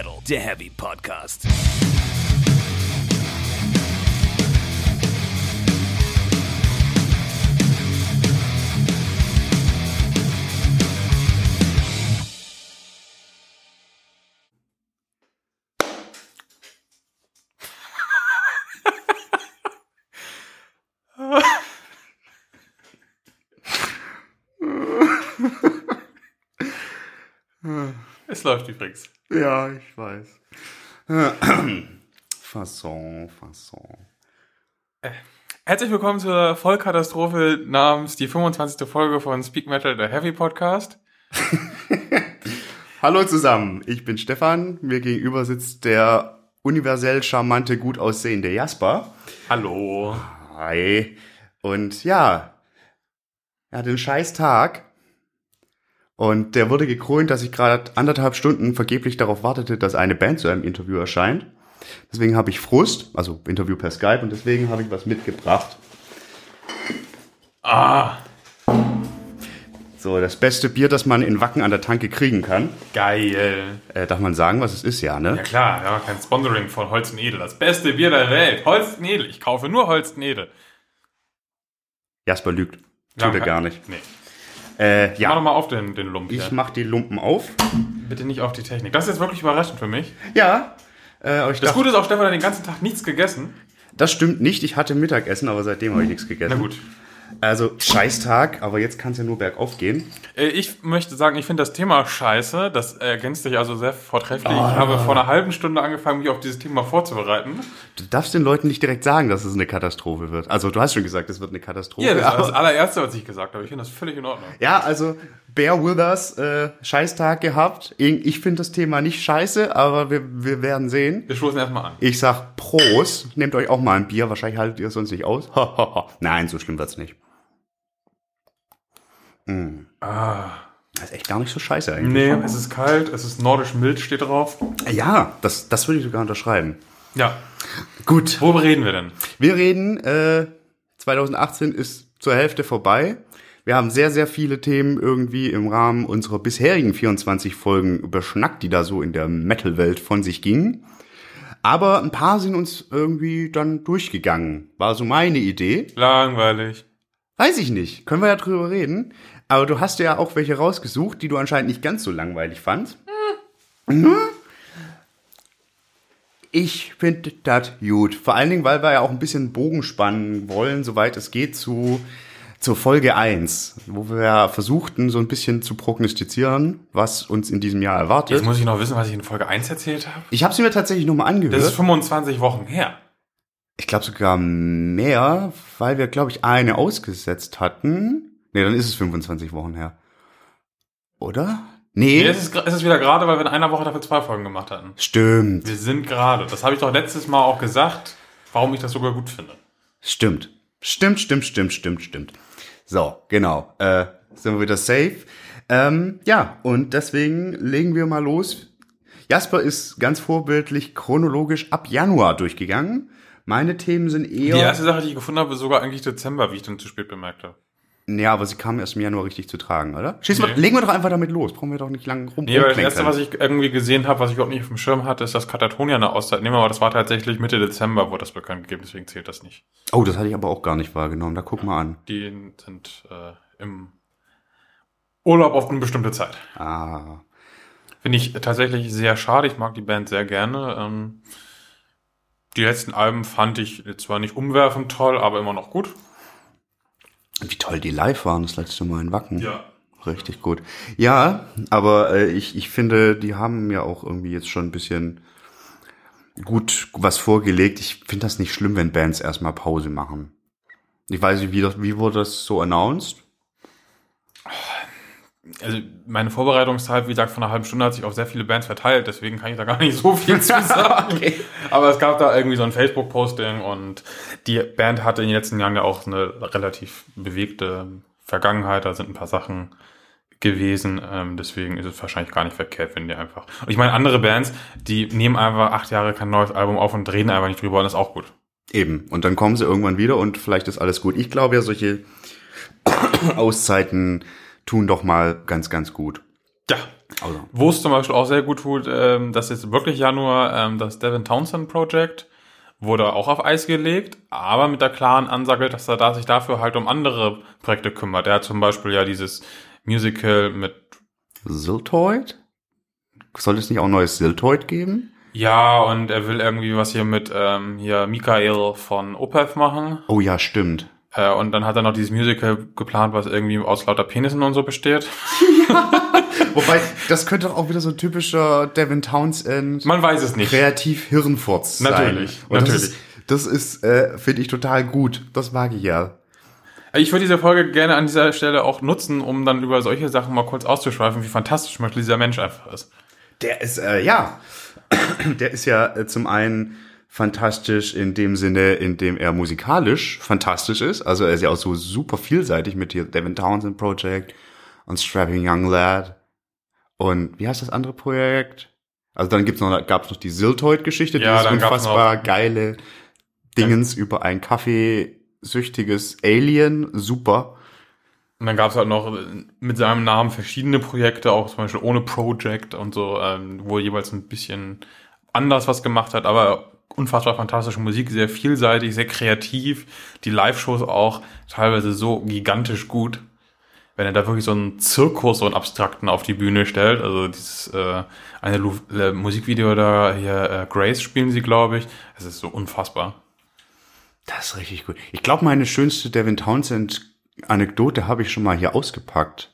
Metal, der Heavy Podcast. Es läuft übrigens. Ja, ich weiß. Fasson, Fasson. Herzlich willkommen zur Vollkatastrophe namens die 25. Folge von Speak Metal, der Heavy Podcast. Hallo zusammen, ich bin Stefan. Mir gegenüber sitzt der universell charmante, gut aussehende Jasper. Hallo. Hi. Und ja, er hatte einen scheiß Tag. Und der wurde gekrönt, dass ich gerade anderthalb Stunden vergeblich darauf wartete, dass eine Band zu einem Interview erscheint. Deswegen habe ich Frust, also Interview per Skype, und deswegen habe ich was mitgebracht. Ah, So, das beste Bier, das man in Wacken an der Tanke kriegen kann. geil. Äh, darf man sagen, was es ist, ja, ne? Ja klar, wir haben kein Sponsoring von Holsten Edel. Das beste Bier der Welt. Holsten Edel. Ich kaufe nur Holsten Edel. Jasper lügt. Tut er kein- gar nicht. Nee. Äh, Mach doch ja, mal auf den, den Lump hier. ich mach die Lumpen auf. Bitte nicht auf die Technik. Das ist jetzt wirklich überraschend für mich. Ja, äh, Das dachte, Gute ist auch, Stefan hat den ganzen Tag nichts gegessen. das stimmt nicht. Ich hatte Mittagessen, aber seitdem habe ich nichts gegessen. Na gut. Also, Scheißtag, aber jetzt kann es ja nur bergauf gehen. Äh, Ich möchte sagen, ich finde das Thema scheiße. Das ergänzt sich also sehr vortrefflich. Ah. Ich habe vor einer halben Stunde angefangen, mich auf dieses Thema vorzubereiten. Du darfst den Leuten nicht direkt sagen, dass es eine Katastrophe wird. Also, du hast schon gesagt, es wird eine Katastrophe. Ja, das war das allererste, was ich gesagt habe. Ich finde das völlig in Ordnung. ja also, Bear Withers, äh, Scheißtag gehabt. Ich ich finde das Thema nicht scheiße, aber wir, wir werden sehen. Wir stoßen erstmal an. Ich sag Prost, nehmt euch auch mal ein Bier, wahrscheinlich haltet ihr es sonst nicht aus. Nein, so schlimm wird's nicht. Ah. Das ist echt gar nicht so scheiße eigentlich. Nee, es ist kalt, es ist nordisch mild, steht drauf. Ja, das, das würde ich sogar unterschreiben. Ja. Gut, Worüber reden wir denn? wir reden, äh, 2018 ist zur Hälfte vorbei. Wir haben sehr, sehr viele Themen irgendwie im Rahmen unserer bisherigen 24 Folgen überschnackt, die da so in der Metal-Welt von sich gingen. Aber ein paar sind uns irgendwie dann durchgegangen. War so meine Idee. Langweilig. Weiß ich nicht. Können wir ja drüber reden. Aber du hast ja auch welche rausgesucht, die du anscheinend nicht ganz so langweilig fandst. Mhm. Ich finde das gut. Vor allen Dingen, weil wir ja auch ein bisschen Bogen spannen wollen, soweit es geht, zu, zur Folge 1, wo wir ja versuchten, so ein bisschen zu prognostizieren, was uns in diesem Jahr erwartet. Jetzt muss ich noch wissen, was ich in Folge 1 erzählt habe. Ich habe sie mir tatsächlich nochmal Das ist angehört. 25 Wochen her. Ich glaube sogar mehr, weil wir, glaube ich, eine ausgesetzt hatten. Nee, dann ist es 25 Wochen her. Oder? Nee. Nee, es ist, es ist wieder gerade, weil wir in einer Woche dafür zwei Folgen gemacht hatten. Stimmt. Wir sind gerade. Das habe ich doch letztes Mal auch gesagt, warum ich das sogar gut finde. Stimmt. Stimmt, stimmt, stimmt, stimmt, stimmt. So, genau. Äh, sind wir wieder safe. Ähm, ja, und deswegen legen wir mal los. Jasper ist ganz vorbildlich chronologisch ab Januar durchgegangen. Meine Themen sind eher. Die erste Sache, die ich gefunden habe, ist sogar eigentlich Dezember, wie ich dann zu spät bemerkt habe. Ja, aber sie kam erst im Januar richtig zu tragen, oder? Schieß mal, Nee. legen wir doch einfach damit los. Brauchen wir doch nicht lang rum. Nee, aber das erste, was ich irgendwie gesehen habe, was ich überhaupt nicht auf dem Schirm hatte, ist, dass Katatonia eine Auszeit nehmen, aber das war tatsächlich Mitte Dezember, wurde das bekannt gegeben, deswegen zählt das nicht. Oh, das hatte ich aber auch gar nicht wahrgenommen. Da guck mal an. Die sind äh, im Urlaub auf eine bestimmte Zeit. Ah. Finde ich tatsächlich sehr schade. Ich mag die Band sehr gerne. Ähm, die letzten Alben fand ich zwar nicht umwerfend toll, aber immer noch gut. Wie toll die live waren das letzte Mal in Wacken. Ja. Richtig gut. Ja, aber äh, ich, ich finde, die haben mir auch irgendwie jetzt schon ein bisschen gut was vorgelegt. Ich finde das nicht schlimm, wenn Bands erstmal Pause machen. Ich weiß nicht, wie, das, wie wurde das so announced? Also meine Vorbereitungszeit, wie gesagt, von einer halben Stunde hat sich auf sehr viele Bands verteilt, deswegen kann ich da gar nicht so viel zu sagen. Okay. Aber es gab da irgendwie so ein Facebook-Posting und die Band hatte in den letzten Jahren ja auch eine relativ bewegte Vergangenheit. Da sind ein paar Sachen gewesen. Ähm, deswegen ist es wahrscheinlich gar nicht verkehrt, wenn die einfach. Und ich meine, andere Bands, die nehmen einfach acht Jahre kein neues Album auf und reden einfach nicht drüber und das ist auch gut. Eben. Und dann kommen sie irgendwann wieder und vielleicht ist alles gut. Ich glaube ja, solche Auszeiten tun doch mal ganz, ganz gut. Ja, Also, Wo es zum Beispiel auch sehr gut tut, ähm, das ist wirklich Januar, ähm, das Devin Townsend Project wurde auch auf Eis gelegt, aber mit der klaren Ansage, dass er da sich dafür halt um andere Projekte kümmert. Er hat zum Beispiel ja dieses Musical mit, Siltoid? Soll es nicht auch ein neues Siltoid geben? ja, und er will irgendwie was hier mit ähm, hier Michael von Opeth machen. Oh ja, stimmt. Äh, und dann hat er noch dieses Musical geplant, was irgendwie aus lauter Penissen und so besteht. Wobei, das könnte doch auch wieder so ein typischer Devin Townsend Man weiß es nicht. kreativ Hirnfurz sein. Natürlich, Und natürlich. Das ist, das ist äh, finde ich, total gut. Das mag ich ja. Ich würde diese Folge gerne an dieser Stelle auch nutzen, um dann über solche Sachen mal kurz auszuschweifen, wie fantastisch zum Beispiel dieser Mensch einfach ist. Der ist, äh, ja, der ist ja äh, zum einen fantastisch in dem Sinne, in dem er musikalisch fantastisch ist. Also er ist ja auch so super vielseitig mit hier Devin Townsend Project und Strapping Young Lad. Und wie heißt das andere Projekt? Also dann gibt's noch, gab's noch die Siltoid-Geschichte, Ja, dieses gab's unfassbar geile Dingens über ein kaffeesüchtiges Alien. Super. Und dann gab es halt noch mit seinem Namen verschiedene Projekte, auch zum Beispiel ohne Project und so, ähm, wo er jeweils ein bisschen anders was gemacht hat, aber unfassbar fantastische Musik, sehr vielseitig, sehr kreativ. Die Live-Shows auch teilweise so gigantisch gut. Wenn er da wirklich so einen Zirkus, so einen abstrakten auf die Bühne stellt, also dieses äh, eine Lu äh, Musikvideo da hier, äh, Grace spielen sie, glaube ich. Es ist so unfassbar. Das ist richtig gut. Ich glaube, meine schönste Devin Townsend-Anekdote habe ich schon mal hier ausgepackt.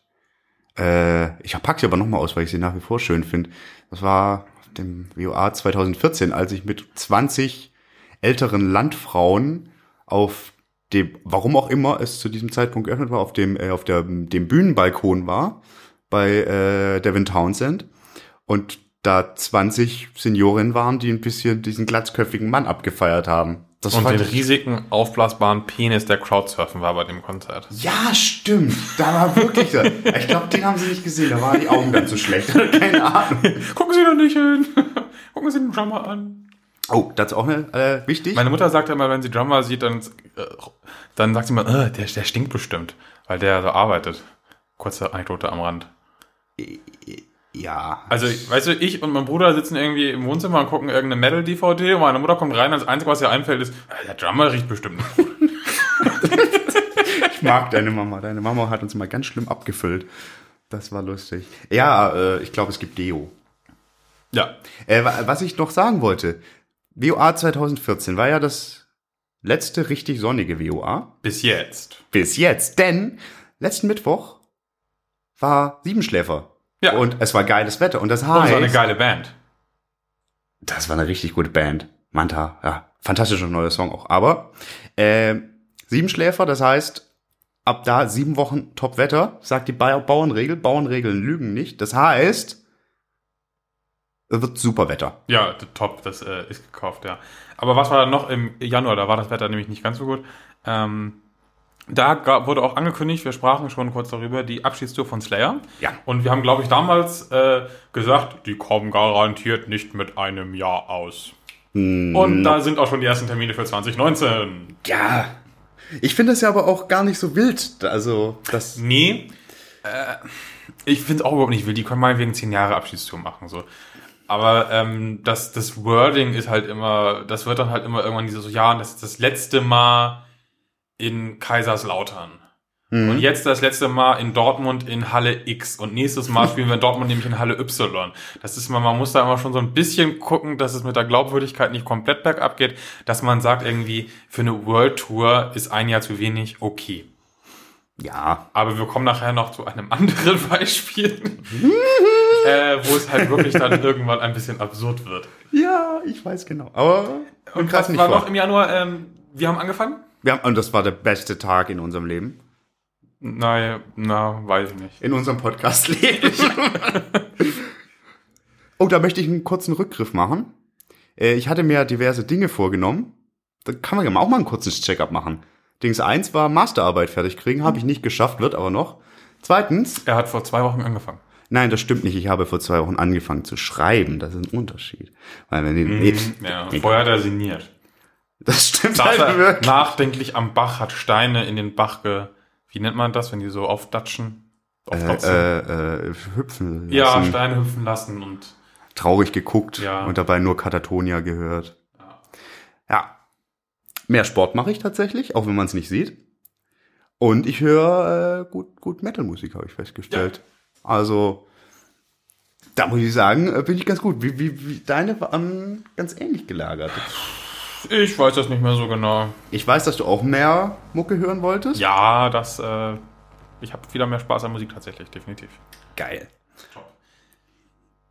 Äh, ich packe sie aber nochmal aus, weil ich sie nach wie vor schön finde. Das war dem WOA 2014, als ich mit 20 älteren Landfrauen auf dem, warum auch immer es zu diesem Zeitpunkt geöffnet war, auf dem, äh, auf der, dem Bühnenbalkon war bei äh, Devin Townsend und da 20 Seniorinnen waren, die ein bisschen diesen glatzköpfigen Mann abgefeiert haben. Das Und den riesigen, aufblasbaren Penis der Crowdsurfen war bei dem Konzert. Ja, stimmt. Da war wirklich so. Ich glaube, den haben sie nicht gesehen. Da waren die Augen dann zu schlecht. Keine Ahnung. Gucken Sie doch nicht hin. Gucken Sie den Drummer an. Oh, das ist auch eine, äh, wichtig. Meine Mutter sagt immer, wenn sie Drummer sieht, dann, äh, dann sagt sie immer, äh, der, der stinkt bestimmt, weil der so arbeitet. Kurze Anekdote am Rand. Ja. Also, weißt du, ich und mein Bruder sitzen irgendwie im Wohnzimmer und gucken irgendeine Metal-DVD und meine Mutter kommt rein und das Einzige, was ihr einfällt, ist, äh, der Drummer riecht bestimmt nicht gut. Ich mag deine Mama. Deine Mama hat uns mal ganz schlimm abgefüllt. Das war lustig. Ja, äh, ich glaube, es gibt Deo. Ja. Äh, wa- was ich noch sagen wollte. WOA 2014 war ja das letzte richtig sonnige WOA. Bis jetzt. Bis jetzt. Denn letzten Mittwoch war Siebenschläfer. Ja. Und es war geiles Wetter. Und das Und heißt... so eine geile Band. Das war eine richtig gute Band. Manta, ja, fantastischer neuer Song auch. Aber äh, Siebenschläfer, das heißt, ab da sieben Wochen Top-Wetter, sagt die Ba- Bauernregel. Bauernregeln lügen nicht. Das heißt, es wird super Wetter. Ja, top, das äh, ist gekauft, ja. Aber was war noch im Januar? Da war das Wetter nämlich nicht ganz so gut. Ähm, da wurde auch angekündigt, wir sprachen schon kurz darüber, die Abschiedstour von Slayer. Ja. Und wir haben, glaube ich, damals äh, gesagt, die kommen garantiert nicht mit einem Jahr aus. Und da sind auch schon die ersten Termine für 2019. Ja. Ich finde das ja aber auch gar nicht so wild. Also, das. Nee, äh, ich finde es auch überhaupt nicht wild. Die können mal wegen 10 Jahre Abschiedstour machen, so. Aber ähm, das, das Wording ist halt immer, das wird dann halt immer irgendwann dieses so, ja, das ist das letzte Mal in Kaiserslautern. Und jetzt das letzte Mal in Dortmund in Halle X. Und nächstes Mal spielen wir in Dortmund nämlich in Halle Y. Das ist immer, man muss da immer schon so ein bisschen gucken, dass es mit der Glaubwürdigkeit nicht komplett bergab geht, dass man sagt irgendwie, für eine World Tour ist ein Jahr zu wenig, okay. Ja. Aber wir kommen nachher noch zu einem anderen Beispiel, äh, wo es halt wirklich dann irgendwann ein bisschen absurd wird. Ja, ich weiß genau. Aber Und krass nicht war vor. noch im Januar? Ähm, wir haben angefangen? Wir haben, und das war der beste Tag in unserem Leben. Nein, na, weiß ich nicht. In unserem Podcast-Leben. oh, da möchte ich einen kurzen Rückgriff machen. Äh, Ich hatte mir diverse Dinge vorgenommen. Da kann man ja mal auch mal einen kurzen Check-up machen. Dings eins war Masterarbeit fertig kriegen, habe ich nicht geschafft, wird aber noch. Zweitens, Er hat vor zwei Wochen angefangen. nein, das stimmt nicht. Ich habe vor zwei Wochen angefangen zu schreiben. Das ist ein Unterschied. Weil wenn Mhm. Ja, vorher hat er sinniert. Das stimmt Saß halt wirklich. nachdenklich am Bach, hat Steine in den Bach ge... Wie nennt man das, wenn die so aufdatschen? Äh, trotzdem. äh, äh, hüpfen lassen. ja, Steine hüpfen lassen und traurig geguckt Ja. und dabei nur Katatonia gehört. Ja. Mehr Sport mache ich tatsächlich, auch wenn man es nicht sieht. Und ich höre äh, gut, gut Metal-Musik, habe ich festgestellt. Also, da muss ich sagen, äh, bin ich ganz gut. Wie, wie, wie deine waren ganz ähnlich gelagert. Ich weiß das nicht mehr so genau. Ich weiß, dass du auch mehr Mucke hören wolltest. Ja, das, äh, ich habe wieder mehr Spaß an Musik tatsächlich, definitiv. Geil.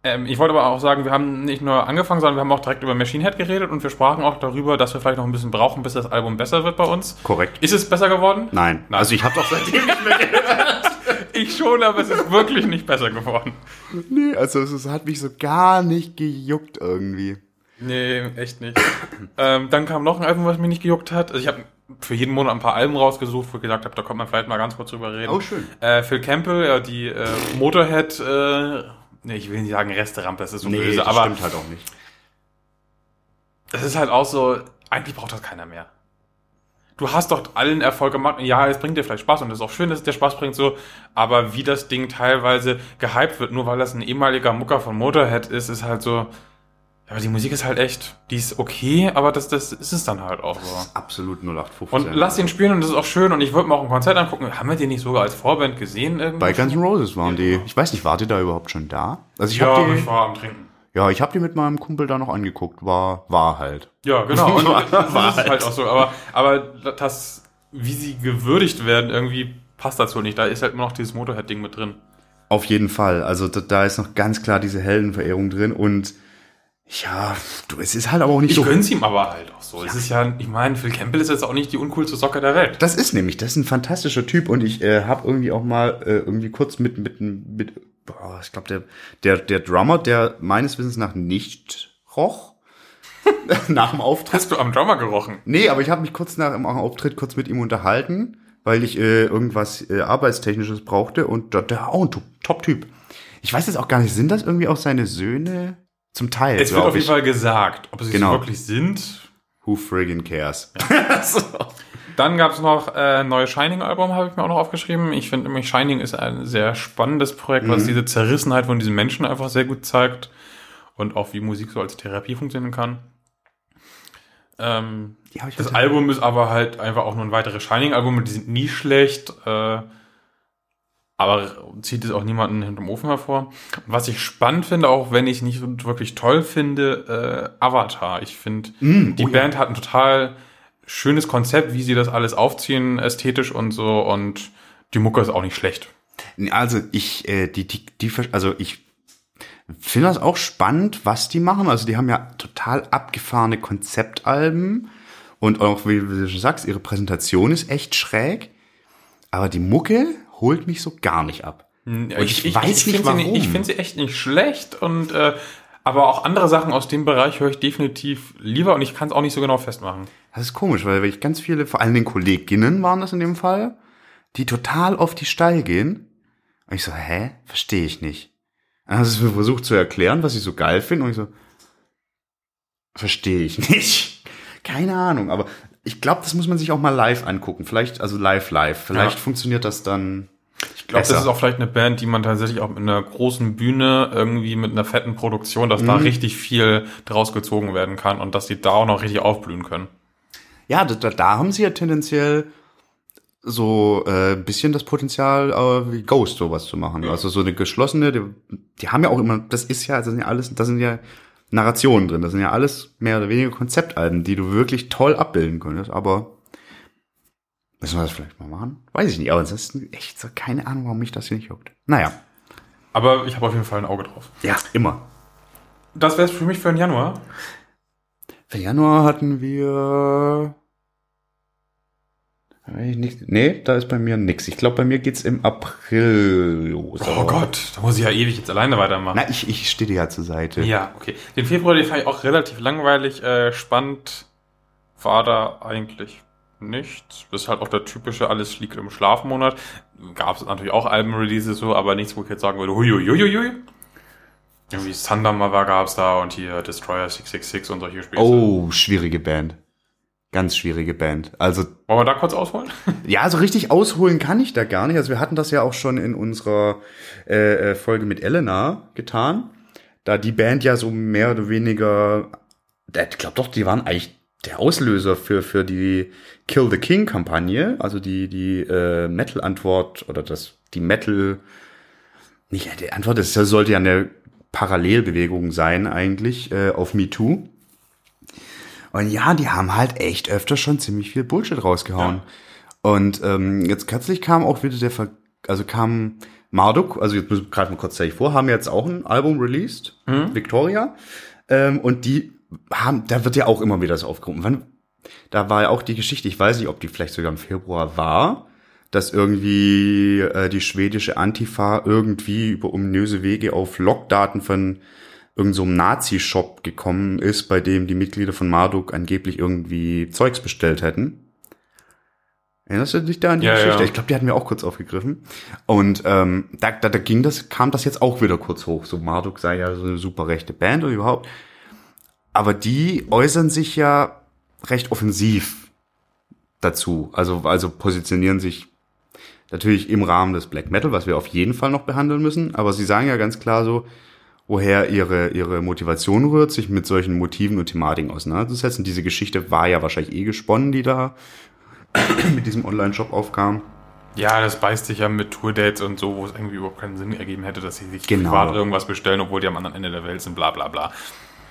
Ähm, ich wollte aber auch sagen, wir haben nicht nur angefangen, sondern wir haben auch direkt über Machine Head geredet und wir sprachen auch darüber, dass wir vielleicht noch ein bisschen brauchen, bis das Album besser wird bei uns. Korrekt. Ist es besser geworden? Nein. Nein. Also ich habe doch seitdem nicht mehr gehört. Ich schon, aber es ist wirklich nicht besser geworden. Nee, also es, es hat mich so gar nicht gejuckt irgendwie. Nee, echt nicht. ähm, dann kam noch ein Album, was mich nicht gejuckt hat. Also ich habe für jeden Monat ein paar Alben rausgesucht, wo ich gesagt habe, da kommt man vielleicht mal ganz kurz drüber reden. Oh, schön. Äh, Phil Campbell, ja, die äh, Motorhead, äh, nee, ich will nicht sagen Resterampe, das ist so böse, das aber stimmt halt auch nicht. das ist halt auch so, eigentlich braucht das keiner mehr. Du hast doch allen Erfolg gemacht. Ja, es bringt dir vielleicht Spaß und es ist auch schön, dass es dir Spaß bringt, so. Aber wie das Ding teilweise gehypt wird, nur weil das ein ehemaliger Mucker von Motorhead ist, ist halt so. Aber die Musik ist halt echt. Die ist okay, aber das, das ist es dann halt auch so. Absolut 0815. Und lass ihn spielen und das ist auch schön und ich wollte mir auch ein Konzert angucken. Haben wir den nicht sogar als Vorband gesehen irgendwie? Bei Guns N' Roses waren die. Ich weiß nicht, wart ihr da überhaupt schon da? Also ich ja, hab die, ich war am Trinken. ja, ich habe die mit meinem Kumpel da noch angeguckt. War, war halt. Ja, genau. Und War- das war ist halt halt. auch so. Aber, aber das, wie sie gewürdigt werden, irgendwie passt dazu nicht. Da ist halt immer noch dieses Motorhead-Ding mit drin. Auf jeden Fall. Also da, da ist noch ganz klar diese Heldenverehrung drin und ja, du, es ist halt aber auch nicht Ich so. gönn's ihm aber halt auch so. Es ist ja, ich meine, Phil Campbell ist jetzt auch nicht die uncoolste Socke der Welt. Das ist nämlich, das ist ein fantastischer Typ und ich äh, habe irgendwie auch mal äh, irgendwie kurz mit mit mit boah, ich glaube der der der Drummer, der meines Wissens nach nicht roch nach dem Auftritt. Hast du am Drummer gerochen? Nee, aber ich habe mich kurz nach dem Auftritt kurz mit ihm unterhalten, weil ich äh, irgendwas äh, arbeitstechnisches brauchte und der, der auch ein Top- Top-Typ. Ich weiß jetzt auch gar nicht, sind das irgendwie auch seine Söhne? Zum Teil, Es wird auf jeden. Fall gesagt. Ob sie Genau. es wirklich sind. Who friggin' cares? so. Dann gab's noch äh, ein neues Shining-Album, habe ich mir auch noch aufgeschrieben. Ich finde nämlich, Shining ist ein sehr spannendes Projekt, Mhm. was diese Zerrissenheit von diesen Menschen einfach sehr gut zeigt. Und auch wie Musik so als Therapie funktionieren kann. Ähm, Ja, das Album ist aber halt einfach auch nur ein weiteres Shining-Album. Die sind nie schlecht. Äh, aber zieht es auch niemanden hinterm Ofen hervor. Und was ich spannend finde, auch wenn ich nicht wirklich toll finde, äh, Avatar. Ich finde, Mm, die oh ja. Band hat ein total schönes Konzept, wie sie das alles aufziehen, ästhetisch und so. Und die Mucke ist auch nicht schlecht. Also ich, äh, die, die, die, also ich finde das auch spannend, was die machen. Also die haben ja total abgefahrene Konzeptalben und auch, wie du schon sagst, ihre Präsentation ist echt schräg. Aber die Mucke holt mich so gar nicht ab. Und ich, weiß nicht find warum. Nicht, ich finde sie echt nicht schlecht und äh, aber auch andere Sachen aus dem Bereich höre ich definitiv lieber und ich kann es auch nicht so genau festmachen. Das ist komisch, weil ich ganz viele, vor allen Dingen Kolleginnen waren das in dem Fall, die total auf die Steil gehen. Und ich so, hä? Verstehe ich nicht. Dann hast du mir versucht zu erklären, was ich so geil finde. Und ich so, verstehe ich nicht. Keine Ahnung, aber ich glaube, das muss man sich auch mal live angucken. Vielleicht, also live, live. Vielleicht Ja. funktioniert das dann. Ich glaube, das ist auch vielleicht eine Band, die man tatsächlich auch mit einer großen Bühne irgendwie mit einer fetten Produktion, dass da richtig viel draus gezogen werden kann und dass die da auch noch richtig aufblühen können. Ja, da, da, haben sie ja tendenziell so äh, ein bisschen das Potenzial, äh, wie Ghost sowas zu machen. Also so eine geschlossene, die, die haben ja auch immer, das ist ja, das sind ja alles, das sind ja Narrationen drin, das sind ja alles mehr oder weniger Konzeptalben, die du wirklich toll abbilden könntest, aber müssen wir das vielleicht mal machen? Weiß ich nicht, aber ansonsten echt so keine Ahnung, warum mich das hier nicht juckt. Naja, Aber ich habe auf jeden Fall ein Auge drauf. ja, immer. Das wäre es für mich für den Januar. Für Januar hatten wir. Nicht- Nee, da ist bei mir nix. Ich glaube, bei mir geht's im April los. Oh Gott, da muss ich ja ewig jetzt alleine weitermachen. Na, ich, ich stehe dir ja zur Seite. Ja, okay. Den Februar, den fand ich auch relativ langweilig. Äh, spannend war da eigentlich nichts. Das ist halt auch der typische Alles liegt im Schlafmonat. Gab es natürlich auch Albenreleases so, aber nichts, wo ich jetzt sagen würde, huiuiuiui. Irgendwie Thunder mal war gab's da und hier Destroyer 666 und solche Spiele. Oh, schwierige Band. Ganz schwierige Band. Also Wollen wir da kurz ausholen? ja, so richtig ausholen kann ich da gar nicht. Also wir hatten das ja auch schon in unserer äh, äh, Folge mit Elena getan, da die Band ja so mehr oder weniger, ich glaube doch, die waren eigentlich der Auslöser für für die Kill the King Kampagne, also die die äh, Metal Antwort oder das die Metal nicht die Antwort, das sollte ja eine Parallelbewegung sein eigentlich äh, auf MeToo. Und ja, die haben halt echt öfter schon ziemlich viel Bullshit rausgehauen. Ja. Und ähm, jetzt kürzlich kam auch wieder der, Ver also kam Marduk, also jetzt greifen wir kurzzeitig vor, haben jetzt auch ein Album released, mhm. Victoria. Ähm, und die haben, da wird ja auch immer wieder so aufgerufen. Wann, da war ja auch die Geschichte, ich weiß nicht, ob die vielleicht sogar im Februar war, dass irgendwie äh, die schwedische Antifa irgendwie über ominöse Wege auf Logdaten von irgendeinem so Nazi-Shop gekommen ist, bei dem die Mitglieder von Marduk angeblich irgendwie Zeugs bestellt hätten. Erinnerst du dich da an die ja, Geschichte? Ja. Ich glaube, die hatten wir auch kurz aufgegriffen. Und ähm, da, da, da ging das, kam das jetzt auch wieder kurz hoch. So Marduk sei ja so eine super rechte Band und überhaupt. Aber die äußern sich ja recht offensiv dazu. Also, also positionieren sich natürlich im Rahmen des Black Metal, was wir auf jeden Fall noch behandeln müssen. Aber sie sagen ja ganz klar so, woher ihre, ihre Motivation rührt, sich mit solchen Motiven und Thematiken auseinanderzusetzen. Diese Geschichte war ja wahrscheinlich eh gesponnen, die da mit diesem Online-Shop aufkam. Ja, das beißt sich ja mit Tourdates und so, wo es irgendwie überhaupt keinen Sinn ergeben hätte, dass sie sich genau. privat irgendwas bestellen, obwohl die am anderen Ende der Welt sind, bla bla bla.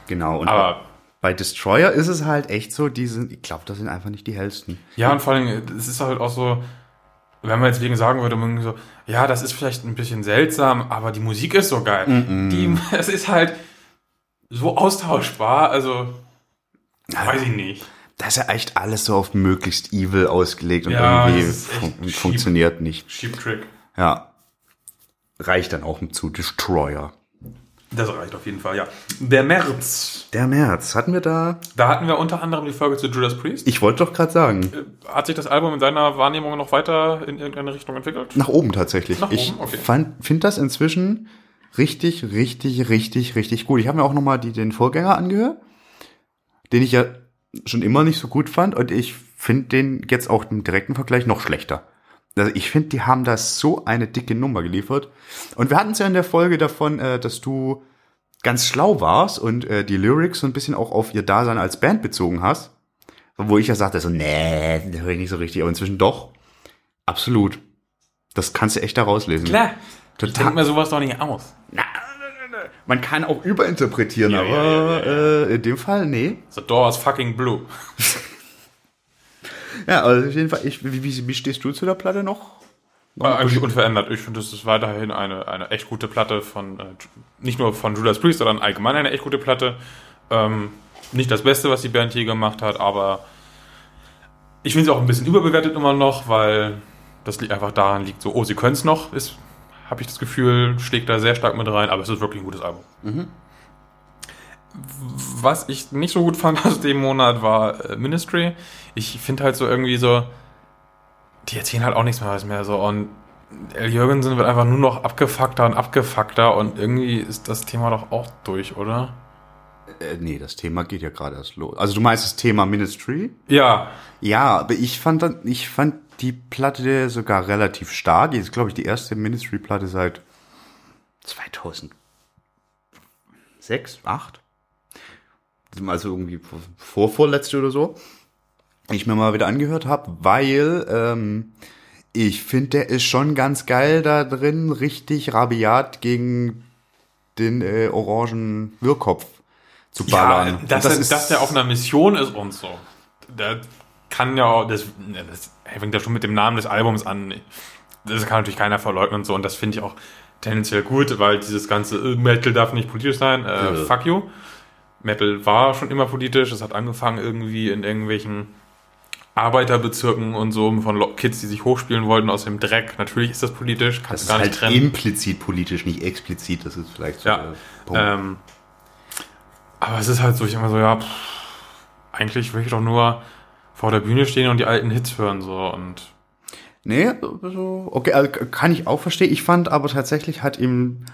Genau, und Aber bei Destroyer ist es halt echt so, die sind, ich glaube, das sind einfach nicht die hellsten. Ja, und vor allem, es ist halt auch so, wenn man jetzt wegen sagen würde, so, ja, das ist vielleicht ein bisschen seltsam, aber die Musik ist so geil. Mm -mm. Die, es ist halt so austauschbar, also ja, weiß ich nicht. Das ist ja echt alles so auf möglichst evil ausgelegt und ja, irgendwie fun funktioniert nicht. Cheap Trick. Ja. Reicht dann auch zu Destroyer. Das reicht auf jeden Fall, ja. Der März. Der März. Hatten wir da? Da hatten wir unter anderem die Folge zu Judas Priest. Ich wollte doch gerade sagen. Äh, hat sich das Album in seiner Wahrnehmung noch weiter in irgendeine Richtung entwickelt? Nach oben tatsächlich. Nach ich oben? Okay. finde das inzwischen richtig, richtig, richtig, richtig gut. Ich habe mir auch nochmal den Vorgänger angehört, den ich ja schon immer nicht so gut fand und ich finde den jetzt auch im direkten Vergleich noch schlechter. Also ich finde, die haben da so eine dicke Nummer geliefert. Und wir hatten es ja in der Folge davon, äh, dass du ganz schlau warst und äh, die Lyrics so ein bisschen auch auf ihr Dasein als Band bezogen hast. Wo ich ja sagte, so, nee, das höre ich nicht so richtig, aber inzwischen doch. Absolut. Das kannst du echt da rauslesen. Klar. Total. Ich denke mir sowas doch nicht aus. Na, man kann auch überinterpretieren, ja, aber ja, ja, äh, in dem Fall, nee. The door is fucking blue. Ja, also auf jeden Fall, ich, wie, wie, wie stehst du zu der Platte noch? äh, eigentlich unverändert. Ich finde, es ist weiterhin eine, eine echt gute Platte von, äh, nicht nur von Judas Priest, sondern allgemein eine echt gute Platte. Ähm, nicht das Beste, was die Band je gemacht hat, aber ich finde sie auch ein bisschen überbewertet immer noch, weil das einfach daran liegt, so, oh, sie können es noch, ist, habe ich das Gefühl, schlägt da sehr stark mit rein, aber es ist wirklich ein gutes Album. Mhm. Was ich nicht so gut fand aus dem Monat war äh, Ministry. Ich finde halt so irgendwie so, die erzählen halt auch nichts mehr, mehr so und El Jürgensen wird einfach nur noch abgefuckter und abgefuckter und irgendwie ist das Thema doch auch durch, oder? Äh, nee, das Thema geht ja gerade erst los. Also du meinst das Thema Ministry? Ja. Ja, aber ich fand, ich fand die Platte sogar relativ stark. Die ist, glaube ich, die erste Ministry-Platte seit 2006, 8? Also irgendwie vor vorletzte oder so, ich mir mal wieder angehört habe, weil ähm, ich finde, der ist schon ganz geil da drin, richtig rabiat gegen den äh, orangen Wirrkopf zu ballern. Ja, dass, das ist, dass der auf einer Mission ist und so. Der kann ja, das, das fängt ja schon mit dem Namen des Albums an. Das kann natürlich keiner verleugnen und so. Und das finde ich auch tendenziell gut, weil dieses ganze äh, Metal darf nicht politisch sein. Äh, ja. Fuck you. Metal war schon immer politisch. Es hat angefangen irgendwie in irgendwelchen Arbeiterbezirken und so von Kids, die sich hochspielen wollten aus dem Dreck. Natürlich ist das politisch, kannst das gar nicht halt trennen. implizit politisch, nicht explizit. Das ist vielleicht so ja. der Punkt. Ähm, aber es ist halt so, ich immer so, ja, pff, eigentlich will ich doch nur vor der Bühne stehen und die alten Hits hören so und Nee, so, okay, also kann ich auch verstehen. Ich fand aber tatsächlich hat ihm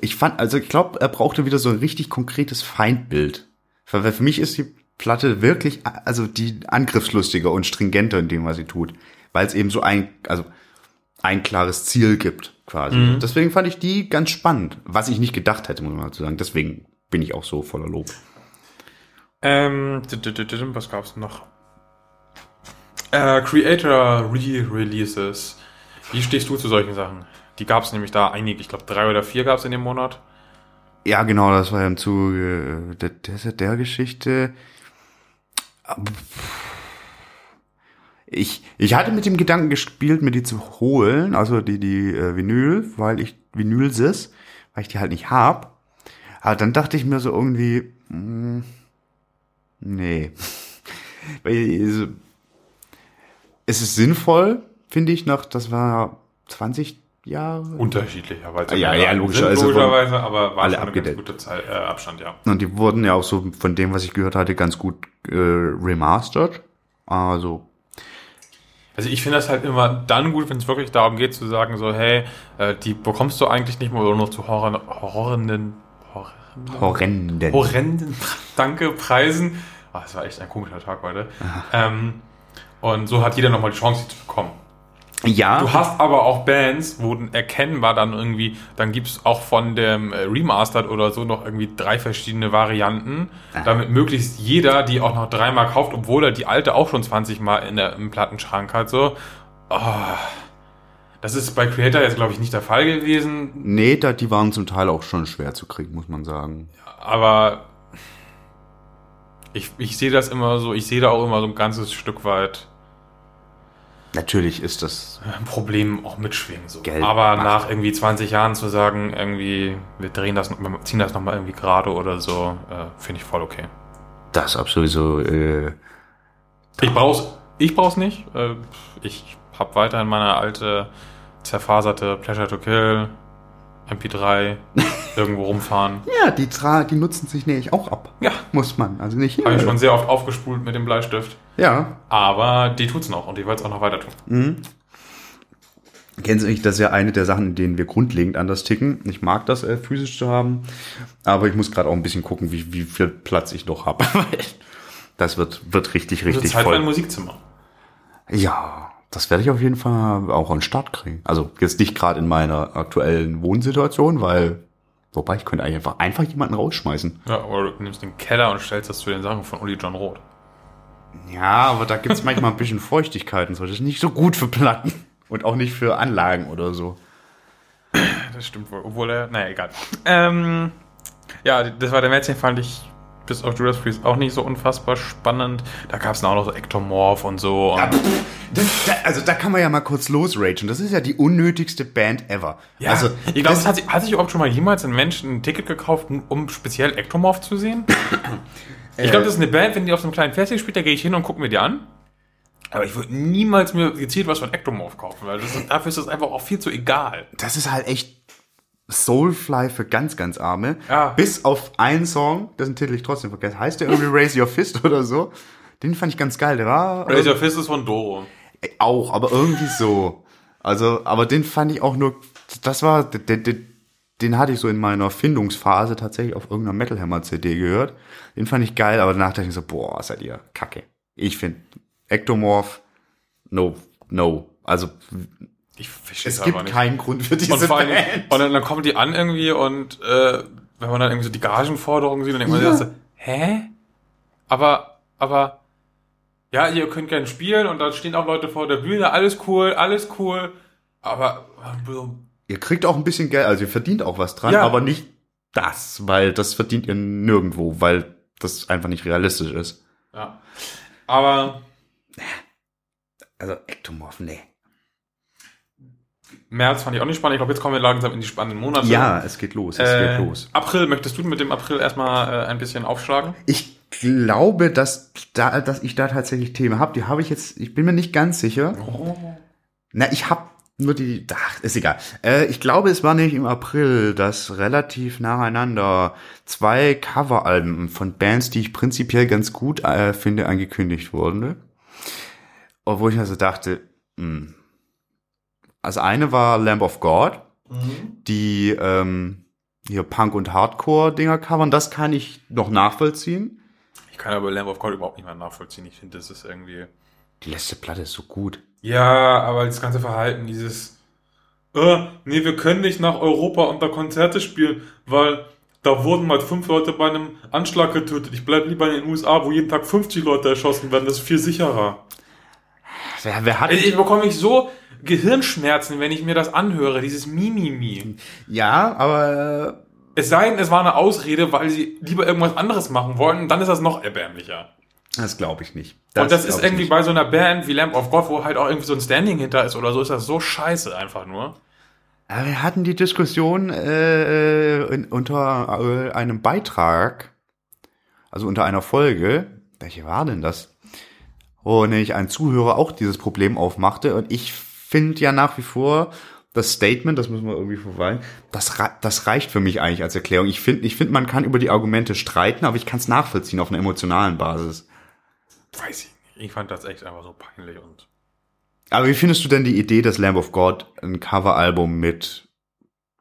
ich fand, also ich glaube, er brauchte wieder so ein richtig konkretes Feindbild. Weil für mich ist die Platte wirklich, also die angriffslustiger und stringenter in dem, was sie tut. Weil es eben so ein, also ein klares Ziel gibt, quasi. Mhm. Deswegen fand ich die ganz spannend, was ich nicht gedacht hätte, muss man dazu sagen. Deswegen bin ich auch so voller Lob. Ähm, was gab's noch? Äh, Creator Re-Releases. Wie stehst du zu solchen Sachen? Die gab's nämlich da einige, ich glaube drei oder vier gab's in dem Monat. Ja, genau, das war ja im Zuge äh, der, der, der Geschichte. Ich, ich hatte mit dem Gedanken gespielt, mir die zu holen, also die, die äh, Vinyl, weil ich Vinylsis, weil ich die halt nicht hab. Aber dann dachte ich mir so irgendwie, mh, nee. Weil, also, es ist sinnvoll, finde ich, nach, das war 20 Jahre. Unterschiedlicher, weil Ja, ja, logischerweise logischerweise, aber war alle schon eine gute Zeit, äh, Abstand, ja. Und die wurden ja auch so von dem, was ich gehört hatte, ganz gut äh, remastered. Also, Also ich finde das halt immer dann gut, wenn es wirklich darum geht zu sagen, so, hey, äh, die bekommst du eigentlich nicht mehr oder nur zu horror- horrenden, horrenden, horrenden. horrenden, danke, Preisen. Ah, das war echt ein komischer Tag heute. Ähm, und so hat jeder nochmal die Chance, sie zu bekommen. Ja, Du hast aber auch Bands, wo erkennbar dann irgendwie, dann gibt's auch von dem äh, Remastered oder so noch irgendwie drei verschiedene Varianten, damit möglichst jeder die auch noch dreimal kauft, obwohl er die alte auch schon 20 Mal in der, im Plattenschrank hat. So, oh, das ist bei Creator jetzt, glaube ich, nicht der Fall gewesen, nee, da, die waren zum Teil auch schon schwer zu kriegen, muss man sagen. aber ich, ich sehe das immer so, ich sehe da auch immer so ein ganzes Stück weit Natürlich ist das, ein Problem auch mitschwingen. So. Geld Aber macht. nach irgendwie 20 Jahren zu sagen, irgendwie, wir drehen das, wir ziehen das nochmal irgendwie gerade oder so, äh, finde ich voll okay. das ist sowieso, äh, Ich brauch's, ich brauch's nicht. Äh, ich habe weiterhin meine alte, zerfaserte Pleasure to Kill, MP3, irgendwo rumfahren. ja, die, tra die nutzen sich nämlich auch ab. Ja, Muss man, also nicht habe ich schon sehr oft aufgespult mit dem Bleistift. Ja. Aber die tut's noch und die wird's auch noch weiter tun. Kennen Sie nicht, das ist ja eine der Sachen, in denen wir grundlegend anders ticken. Ich mag das, äh, physisch zu haben, aber ich muss gerade auch ein bisschen gucken, wie, wie viel Platz ich noch habe. das wird, wird richtig, Also richtig Zeit für ein voll. Musikzimmer. Ja, das werde ich auf jeden Fall auch an den Start kriegen. Also jetzt nicht gerade in meiner aktuellen Wohnsituation, weil, wobei ich könnte eigentlich einfach, einfach jemanden rausschmeißen. Ja, oder du nimmst den Keller und stellst das zu den Sachen von Uli John Roth. Ja, aber da gibt's manchmal ein bisschen Feuchtigkeit und so. Das ist nicht so gut für Platten und auch nicht für Anlagen oder so. Das stimmt wohl, obwohl er, naja, egal. Ähm, ja, das war der Mädchen, fand ich bis auf Judas Priest auch nicht so unfassbar spannend. Da gab es auch noch so Ectomorph und so. Und, Das, da, also da kann man ja mal kurz losragen. Das ist ja die unnötigste Band ever. ja, also ich glaube, hat, sich- hat sich überhaupt schon mal jemals ein Mensch ein Ticket gekauft, um speziell Ectomorph zu sehen? ich glaube, das ist eine Band, wenn die auf so einem kleinen Festival spielt, da gehe ich hin und gucke mir die an. Aber ich würde niemals mir gezielt was von Ectomorph kaufen, weil ist, dafür ist das einfach auch viel zu egal. das ist halt echt Soulfly für ganz, ganz Arme. Ja. Bis auf einen Song, dessen Titel ich trotzdem vergesse. Heißt der irgendwie Raise Your Fist oder so? Den fand ich ganz geil. Der war Razor Fist ist von Doro. Äh, auch, aber irgendwie so. Also, aber den fand ich auch nur, das war, den, den, den hatte ich so in meiner Findungsphase tatsächlich auf irgendeiner Metal Hammer CD gehört. Den fand ich geil, aber danach dachte ich so, boah, seid ihr kacke. Ich finde Ectomorph, no, no. Also, Ich verstehe es gibt nicht. keinen Grund für diese Und vor allem, Band. und dann, dann kommen die an irgendwie und äh, wenn man dann irgendwie so die Garagenforderungen sieht, dann denkt man Ja. sich so, hä? Aber, aber, ja, ihr könnt gerne spielen und da stehen auch Leute vor der Bühne, alles cool, alles cool, aber so, Ihr kriegt auch ein bisschen Geld, also ihr verdient auch was dran, Ja. aber nicht das, weil das verdient ihr nirgendwo, weil das einfach nicht realistisch ist. ja. Aber Also Ectomorph, nee. März fand ich auch nicht spannend. Ich glaube, jetzt kommen wir langsam in die spannenden Monate. Ja, es geht los, es äh, geht los. April, möchtest du mit dem April erstmal äh, ein bisschen aufschlagen? Ich glaube, dass, da, dass ich da tatsächlich Themen habe. Die habe ich jetzt, ich bin mir nicht ganz sicher. Na, ich habe nur die, ach, ist egal. Äh, ich glaube, es war nämlich im April, dass relativ nacheinander zwei Coveralben von Bands, die ich prinzipiell ganz gut äh, finde, angekündigt wurden. Obwohl ich also dachte, mh. also eine war Lamb of God, die ähm, hier Punk- und Hardcore-Dinger covern. Das kann ich noch nachvollziehen. Ich kann aber Lamb of God überhaupt nicht mehr nachvollziehen. Ich finde, das ist irgendwie. Die letzte Platte ist so gut. Ja, aber das ganze Verhalten, dieses. Äh, nee, wir können nicht nach Europa unter Konzerte spielen, weil da wurden mal fünf Leute bei einem Anschlag getötet. Ich bleib lieber in den USA, wo jeden Tag 50 Leute erschossen werden. Das ist viel sicherer. Wer, wer hat. Ich, ich bekomme ich so Gehirnschmerzen, wenn ich mir das anhöre, dieses Mimimi. Ja, aber. Es sei denn, es war eine Ausrede, weil sie lieber irgendwas anderes machen wollen, dann ist das noch erbärmlicher. Das glaube ich nicht. und das ist irgendwie nicht. bei so einer Band wie Lamp of God, wo halt auch irgendwie so ein Standing hinter ist oder so, ist das so scheiße einfach nur. Aber wir hatten die Diskussion äh, in, unter äh, einem Beitrag, also unter einer Folge. Welche war denn das? Wo nämlich ein Zuhörer auch dieses Problem aufmachte. Und ich finde ja nach wie vor das Statement, das müssen wir irgendwie verweilen, das, das reicht für mich eigentlich als Erklärung. Ich finde, ich finde, man kann über die Argumente streiten, aber ich kann es nachvollziehen auf einer emotionalen Basis. Weiß ich nicht. Ich fand das echt einfach so peinlich und. Aber wie findest du denn die Idee, dass Lamb of God ein Coveralbum mit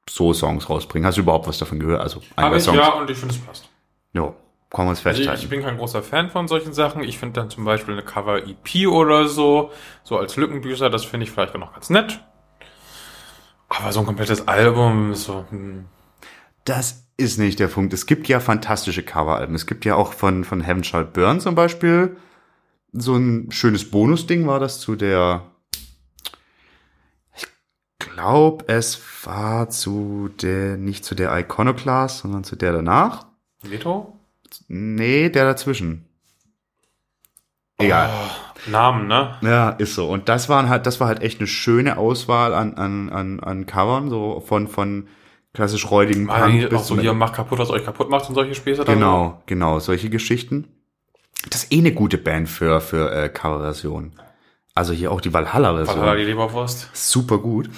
So-Songs rausbringt? Hast du überhaupt was davon gehört? Also ein, ich, Songs? ja, und ich finde es passt. Kann man es Also ich, festhalten. ich bin kein großer Fan von solchen Sachen. Ich finde dann zum Beispiel eine Cover-EP oder so, so als Lückenbüßer, das finde ich vielleicht auch noch ganz nett. Aber so ein komplettes Album ist so, hm. das ist nicht der Punkt. Es gibt ja fantastische Coveralben. Es gibt ja auch von, von Heaven Shall Burn zum Beispiel so ein schönes Bonusding war das zu der, ich glaube, es war zu der, nicht zu der Iconoclast, sondern zu der danach. Veto? Nee, der dazwischen. Egal. Oh, Namen, ne? Ja, ist so. Und das waren halt, das war halt echt eine schöne Auswahl an, an, an, an Covern, so von, von klassisch räudigen bis auch so hier macht kaputt, was euch kaputt macht und solche Späße dann. Genau, genau, solche Geschichten. Das ist eh eine gute Band für, für äh, Coverversionen. Also hier auch die Valhalla-Version. Valhalla die Leberwurst. Super gut.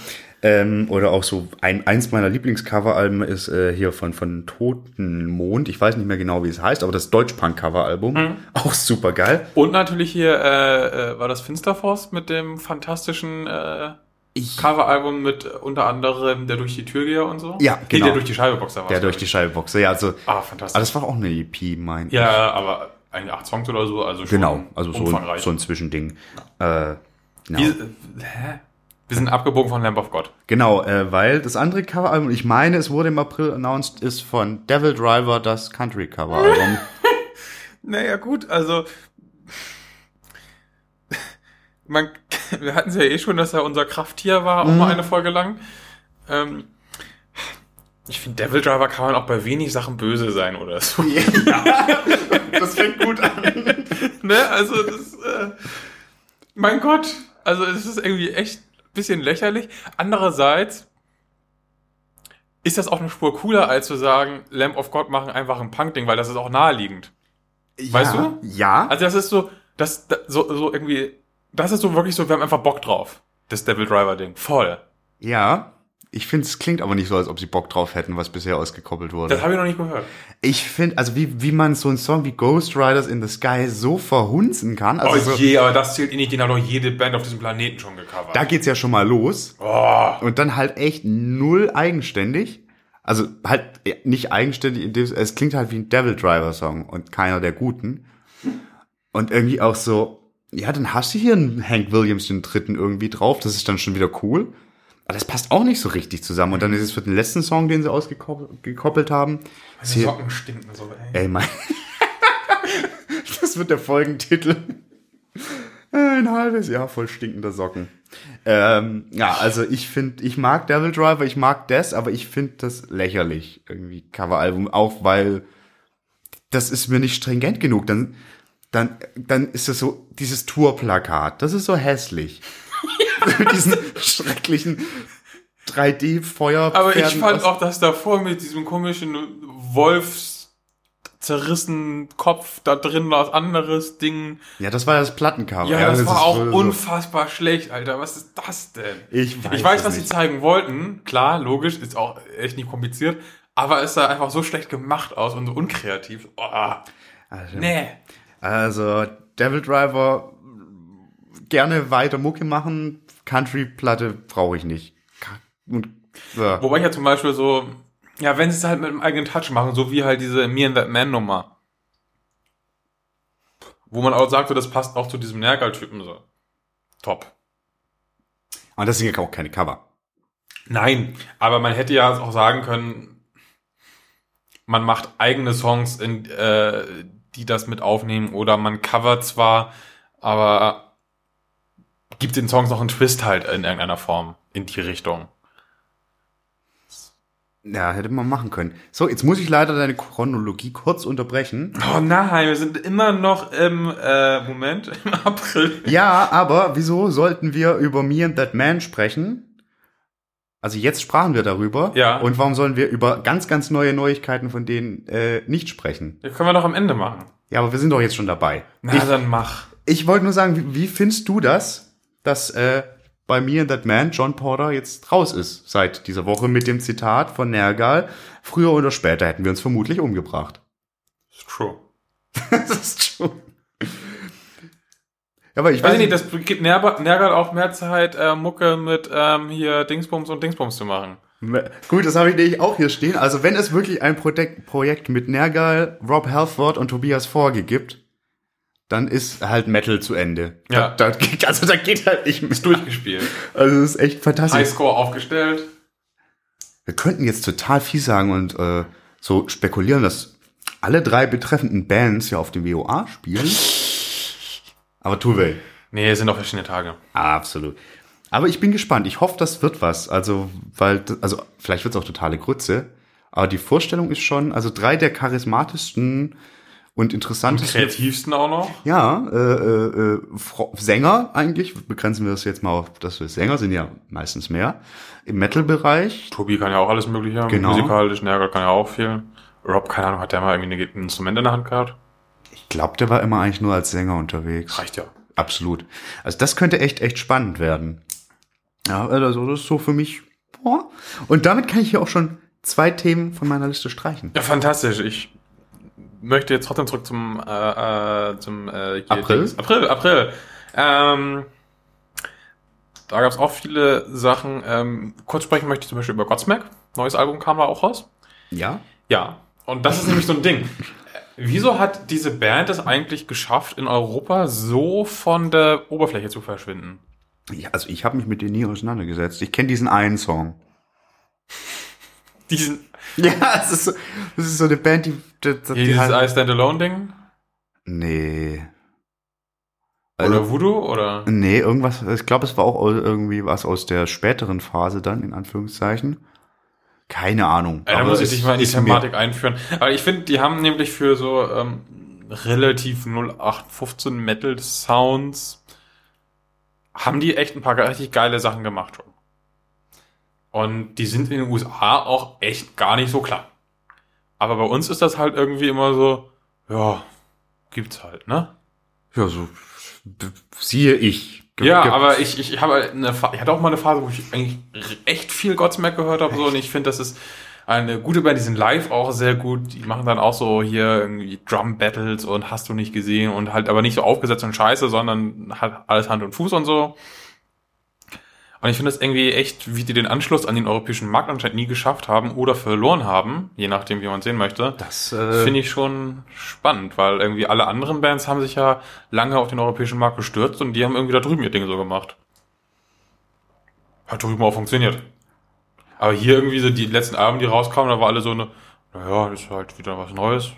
Ähm, oder auch so ein, eins meiner Lieblingscoveralben ist äh, hier von, von Toten Mond. Ich weiß nicht mehr genau, wie es heißt, aber das Deutschpunk-Coveralbum. Mhm. Auch super geil. Und natürlich hier, äh, äh, war das Finsterforce mit dem fantastischen äh, Coveralbum mit äh, unter anderem Der durch die Türgeher und so? Ja, Nee, genau. der durch die Scheibe-Boxer war Der durch die Scheibenboxe. Ja, also, Ah, aber fantastisch. das war auch eine EP, mein ich. ja, aber eigentlich acht Songs oder so, also schon Genau, also so ein, so ein Zwischending. Äh, genau. Wie, hä? Wir sind abgebogen von Lamb of God. Genau, äh, weil das andere Coveralbum, ich meine, es wurde im April announced, ist von Devil Driver das Country Coveralbum. Naja, gut, also. Man, wir hatten es ja eh schon, dass er unser Krafttier war, auch mal eine Folge lang. Ähm, ich finde, Devil Driver kann man auch bei wenig Sachen böse sein oder so. das fängt gut an. ne? Also, das, äh, mein Gott, also es ist irgendwie echt ein bisschen lächerlich. Andererseits ist das auch eine Spur cooler, als zu sagen, Lamb of God machen einfach ein Punk-Ding, weil das ist auch naheliegend. Weißt ja, du? Ja. Also das ist so, das, das so, so irgendwie, das ist so wirklich so, wir haben einfach Bock drauf. Das Devil Driver Ding. Voll. ja. Ich finde, es klingt aber nicht so, als ob sie Bock drauf hätten, was bisher ausgekoppelt wurde. Das habe ich noch nicht gehört. ich finde, also wie, wie man so einen Song wie Ghost Riders in the Sky so verhunzen kann. Also oh so, je, aber das zählt eh nicht, den hat doch jede Band auf diesem Planeten schon gecovert. da geht's ja schon mal los. oh. Und dann halt echt null eigenständig. Also halt nicht eigenständig, in dem, es klingt halt wie ein Devil Driver Song und keiner der guten. Und irgendwie auch so, ja, dann hast du hier einen Hank Williams den dritten irgendwie drauf, das ist dann schon wieder cool. Aber das passt auch nicht so richtig zusammen. Und dann ist es für den letzten Song, den sie ausgekoppelt gekoppelt haben. Die hier- Socken stinken so, ey. Ey, mein. das wird der Folgentitel. Ein halbes Jahr voll stinkender Socken. Ähm, ja, also ich finde, ich mag Devil Driver, ich mag das, aber ich finde das lächerlich, irgendwie Coveralbum, auch weil das ist mir nicht stringent genug. Dann, dann, dann ist das so, dieses Tourplakat, das ist so hässlich. Mit diesen schrecklichen 3D-Feuer. Aber ich fand auch das davor mit diesem komischen Wolfs zerrissen Kopf da drin was anderes Ding. Ja, das war das Plattencover. Ja, das, ist war auch so- so- unfassbar schlecht, Alter. Was ist das denn? Ich weiß ich weiß was sie nicht. zeigen wollten. Klar, logisch, ist auch echt nicht kompliziert. Aber es sah einfach so schlecht gemacht aus und so unkreativ. Oh, Also, nee. Also, Devil Driver, gerne weiter Mucke machen. Country-Platte brauche ich nicht. Und, ja. Wobei ich ja zum Beispiel so, ja, wenn sie es halt mit einem eigenen Touch machen, so wie halt diese Me and That Man Nummer. Wo man auch sagte, das passt auch zu diesem Nergal-Typen so. Top. Und das sind ja auch keine Cover. Nein, aber man hätte ja auch sagen können, man macht eigene Songs, in, äh, die das mit aufnehmen, oder man covert zwar, aber gibt den Songs noch einen Twist halt in irgendeiner Form in die Richtung. Ja, hätte man machen können. So, jetzt muss ich leider deine Chronologie kurz unterbrechen. Oh nein, wir sind immer noch im äh, Moment, im April. Ja, aber wieso sollten wir über Me and That Man sprechen? Also jetzt sprachen wir darüber. Ja. Und warum sollen wir über ganz, ganz neue Neuigkeiten von denen äh, nicht sprechen? Das können wir doch am Ende machen. Ja, aber wir sind doch jetzt schon dabei. Na, Ich, dann mach. ich wollte nur sagen, wie, wie findest du das, dass äh, bei Me and That Man John Porter jetzt raus ist seit dieser Woche mit dem Zitat von Nergal? Früher oder später hätten wir uns vermutlich umgebracht. Ist true. das ist schon. Ja, aber ich weiß weiß nicht, das gibt Nergal auch mehr Zeit, äh, Mucke mit ähm, hier Dingsbums und Dingsbums zu machen. Gut, das habe ich nämlich auch hier stehen. Also wenn es wirklich ein Projekt, Projekt mit Nergal, Rob Halford und Tobias Forge gibt, dann ist halt Metal zu Ende. Ja. Da, da, also da geht halt nicht mehr. Ist durchgespielt. Also das ist echt fantastisch. Highscore aufgestellt. Wir könnten jetzt total viel sagen und äh, so spekulieren, dass alle drei betreffenden Bands ja auf dem WOA spielen. Aber tun wir. Nee, es sind noch verschiedene Tage. Absolut. Aber ich bin gespannt. Ich hoffe, das wird was. Also, weil, also vielleicht wird es auch totale Grütze. Aber die Vorstellung ist schon, also drei der charismatischsten und interessantesten. Kreativsten auch noch. Ja, äh, äh, äh, Sänger eigentlich. Begrenzen wir das jetzt mal auf, dass wir Sänger sind ja meistens mehr. Im Metal-Bereich. Tobi kann ja auch alles mögliche. Genau. Musikalisch, Nergal kann ja auch viel. Rob, keine Ahnung, hat der mal irgendwie ein Instrument in der Hand gehabt? Ich glaube, der war immer eigentlich nur als Sänger unterwegs. Reicht ja. Absolut. Also das könnte echt, echt spannend werden. Ja, also das ist so für mich. Boah. Und damit kann ich hier auch schon zwei Themen von meiner Liste streichen. Ja, fantastisch. Ich möchte jetzt trotzdem zurück zum, äh, äh, zum äh, April? Dings. April, April. Ähm, da gab es auch viele Sachen. Ähm, kurz sprechen möchte ich zum Beispiel über Godsmack. Neues Album kam da auch raus. Ja? Ja, und das ist nämlich so ein Ding. Wieso hat diese Band es eigentlich geschafft, in Europa so von der Oberfläche zu verschwinden? ja also ich habe mich mit denen nie auseinandergesetzt. Ich kenne diesen einen Song. Diesen, Ja, es ist so, das ist so eine Band, die, die, die dieses halt, I Stand Alone Ding? Nee. Oder Also, Voodoo? Oder? nee, irgendwas, ich glaube, es war auch au- irgendwie was aus der späteren Phase dann, in Anführungszeichen. Keine Ahnung. Ja, da muss ich es dich mal in die Thematik einführen. Aber ich finde, die haben nämlich für so ähm, relativ 0815 Metal Sounds haben die echt ein paar richtig geile Sachen gemacht schon. Und die sind in den USA auch echt gar nicht so klar. Aber bei uns ist das halt irgendwie immer so, ja, gibt's halt, ne? Ja, so siehe ich. Ge- Ja, aber ich, ich, ich habe eine ich hatte auch mal eine Phase, wo ich eigentlich echt viel Godsmack gehört habe so, und ich finde, das ist eine gute Band, die sind live auch sehr gut, die machen dann auch so hier irgendwie Drum Battles und hast du nicht gesehen und halt aber nicht so aufgesetzt und scheiße, sondern hat alles Hand und Fuß und so. Und ich finde das irgendwie echt, wie die den Anschluss an den europäischen Markt anscheinend nie geschafft haben oder verloren haben, je nachdem, wie man sehen möchte. das äh, Finde ich schon spannend, weil irgendwie alle anderen Bands haben sich ja lange auf den europäischen Markt gestürzt und die haben irgendwie da drüben ihr Ding so gemacht. Hat drüben auch funktioniert. Aber hier irgendwie so die letzten Alben, die rauskamen, da war alle so eine, naja, das ist halt wieder was Neues.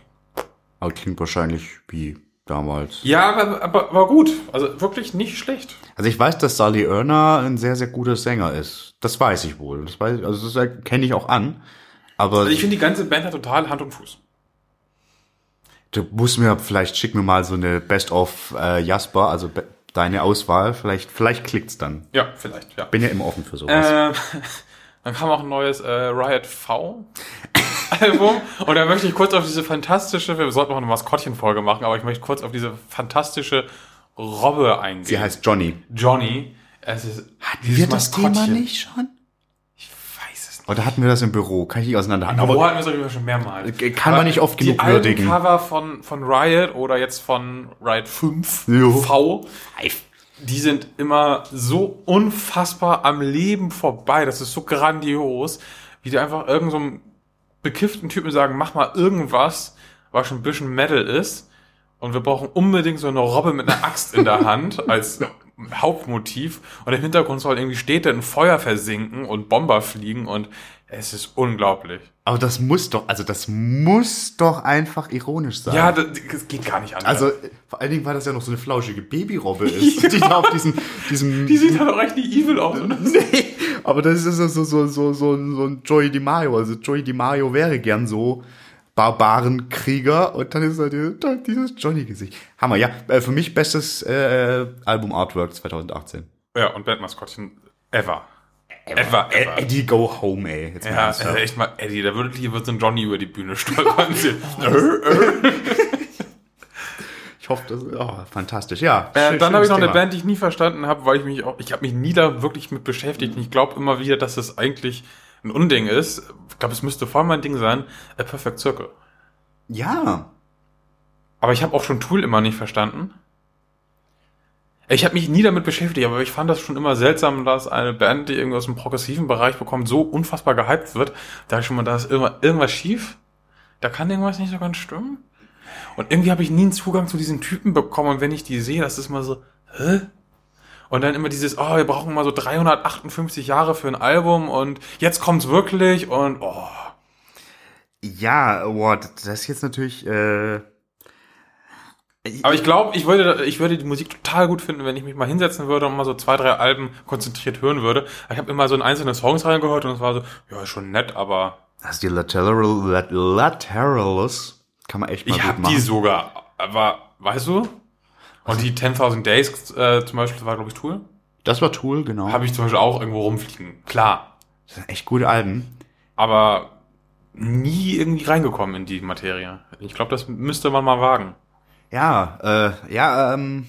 aber klingt wahrscheinlich wie damals. Ja, aber, aber, aber gut. Also wirklich nicht schlecht. Also ich weiß, dass Sally Erner ein sehr, sehr guter Sänger ist. Das weiß ich wohl. Das weiß, also das kenne ich auch an. Aber Also ich finde, die ganze Band hat total Hand und Fuß. du musst mir vielleicht schick mir mal so eine Best of äh, Jasper, also be deine Auswahl. Vielleicht, vielleicht klickt's dann. Ja, vielleicht, ja. Bin ja immer offen für sowas. Äh, dann kam auch ein neues äh, Riot V Album und da möchte ich kurz auf diese fantastische, wir sollten noch eine Maskottchenfolge machen, aber ich möchte kurz auf diese fantastische Robbe eingehen. Sie heißt Johnny. Johnny. Es ist dieses Wir das Thema nicht schon? Ich weiß es nicht. Oder hatten wir das im Büro? Kann ich nicht auseinanderhalten. Aber Aber hatten wir es schon mehrmals. kann man nicht oft die genug würdigen. Cover von, von Riot oder jetzt von Riot 5 Jo. V die sind immer so unfassbar am Leben vorbei. Das ist so grandios, wie die einfach irgendeinem so bekifften Typen sagen, mach mal irgendwas, was schon ein bisschen Metal ist. und wir brauchen unbedingt so eine Robbe mit einer Axt in der Hand als Hauptmotiv und im Hintergrund soll irgendwie Städte in Feuer versinken und Bomber fliegen und es ist unglaublich. Aber das muss doch, also das muss doch einfach ironisch sein. Ja, das, das geht gar nicht anders. Also vor allen Dingen, weil das ja noch so eine flauschige Babyrobbe ist, die da auf diesem, diesem die sieht halt auch echt nicht evil aus. Oder? nee, aber das ist so, so, so, so, so, ein Joey DiMaggio. Also Joey DiMaggio wäre gern so Barbarenkrieger und dann ist halt dieses, Johnny-Gesicht. Hammer, ja. Äh, Für mich bestes äh, Album Artwork 2018. Ja, und Bandmaskottchen ever. Ever, ever. Eddie Go Home, ey. Jetzt Ja, äh, echt mal, Eddie, da würde hier wird so ein Johnny über die Bühne stolpern. Ich hoffe, das oh, fantastisch. Ja. Äh, schön- dann habe ich noch eine Thema. Band, die ich nie verstanden habe, weil ich mich auch, ich habe mich nie da wirklich mit beschäftigt. Und ich glaube immer wieder, dass das eigentlich ein Unding ist. Ich glaube, es müsste voll mein Ding sein. A Perfect Circle. Ja. Aber ich habe auch schon Tool immer nicht verstanden. Ich habe mich nie damit beschäftigt, aber ich fand das schon immer seltsam, dass eine Band, die irgendwie aus dem progressiven Bereich bekommt, so unfassbar gehypt wird. Da ich schon mal, da ist immer irgendwas schief. Da kann irgendwas nicht so ganz stimmen. Und irgendwie habe ich nie einen Zugang zu diesen Typen bekommen. Und wenn ich die sehe, das ist immer so, hä? Und dann immer dieses, oh, wir brauchen mal so 358 Jahre für ein Album und jetzt kommt's wirklich und oh. Ja, boah, das ist jetzt natürlich, äh, Aber ich glaube, ich würde, ich würde die Musik total gut finden, wenn ich mich mal hinsetzen würde und mal so zwei, drei Alben konzentriert hören würde. Ich habe immer so in einzelne Songs reingehört und es war so, ja, ist schon nett, aber also die Lateral, Lat Lateralus kann man echt mal ich gut habe machen. die sogar. Aber, weißt du? Und die 10.000 Days äh, zum Beispiel war, glaube ich, Tool. Das war Tool, genau. Habe ich zum Beispiel auch irgendwo rumfliegen. Klar. Das sind echt gute Alben. Aber nie irgendwie reingekommen in die Materie. Ich glaube, das müsste man mal wagen. Ja, äh, ja, ähm,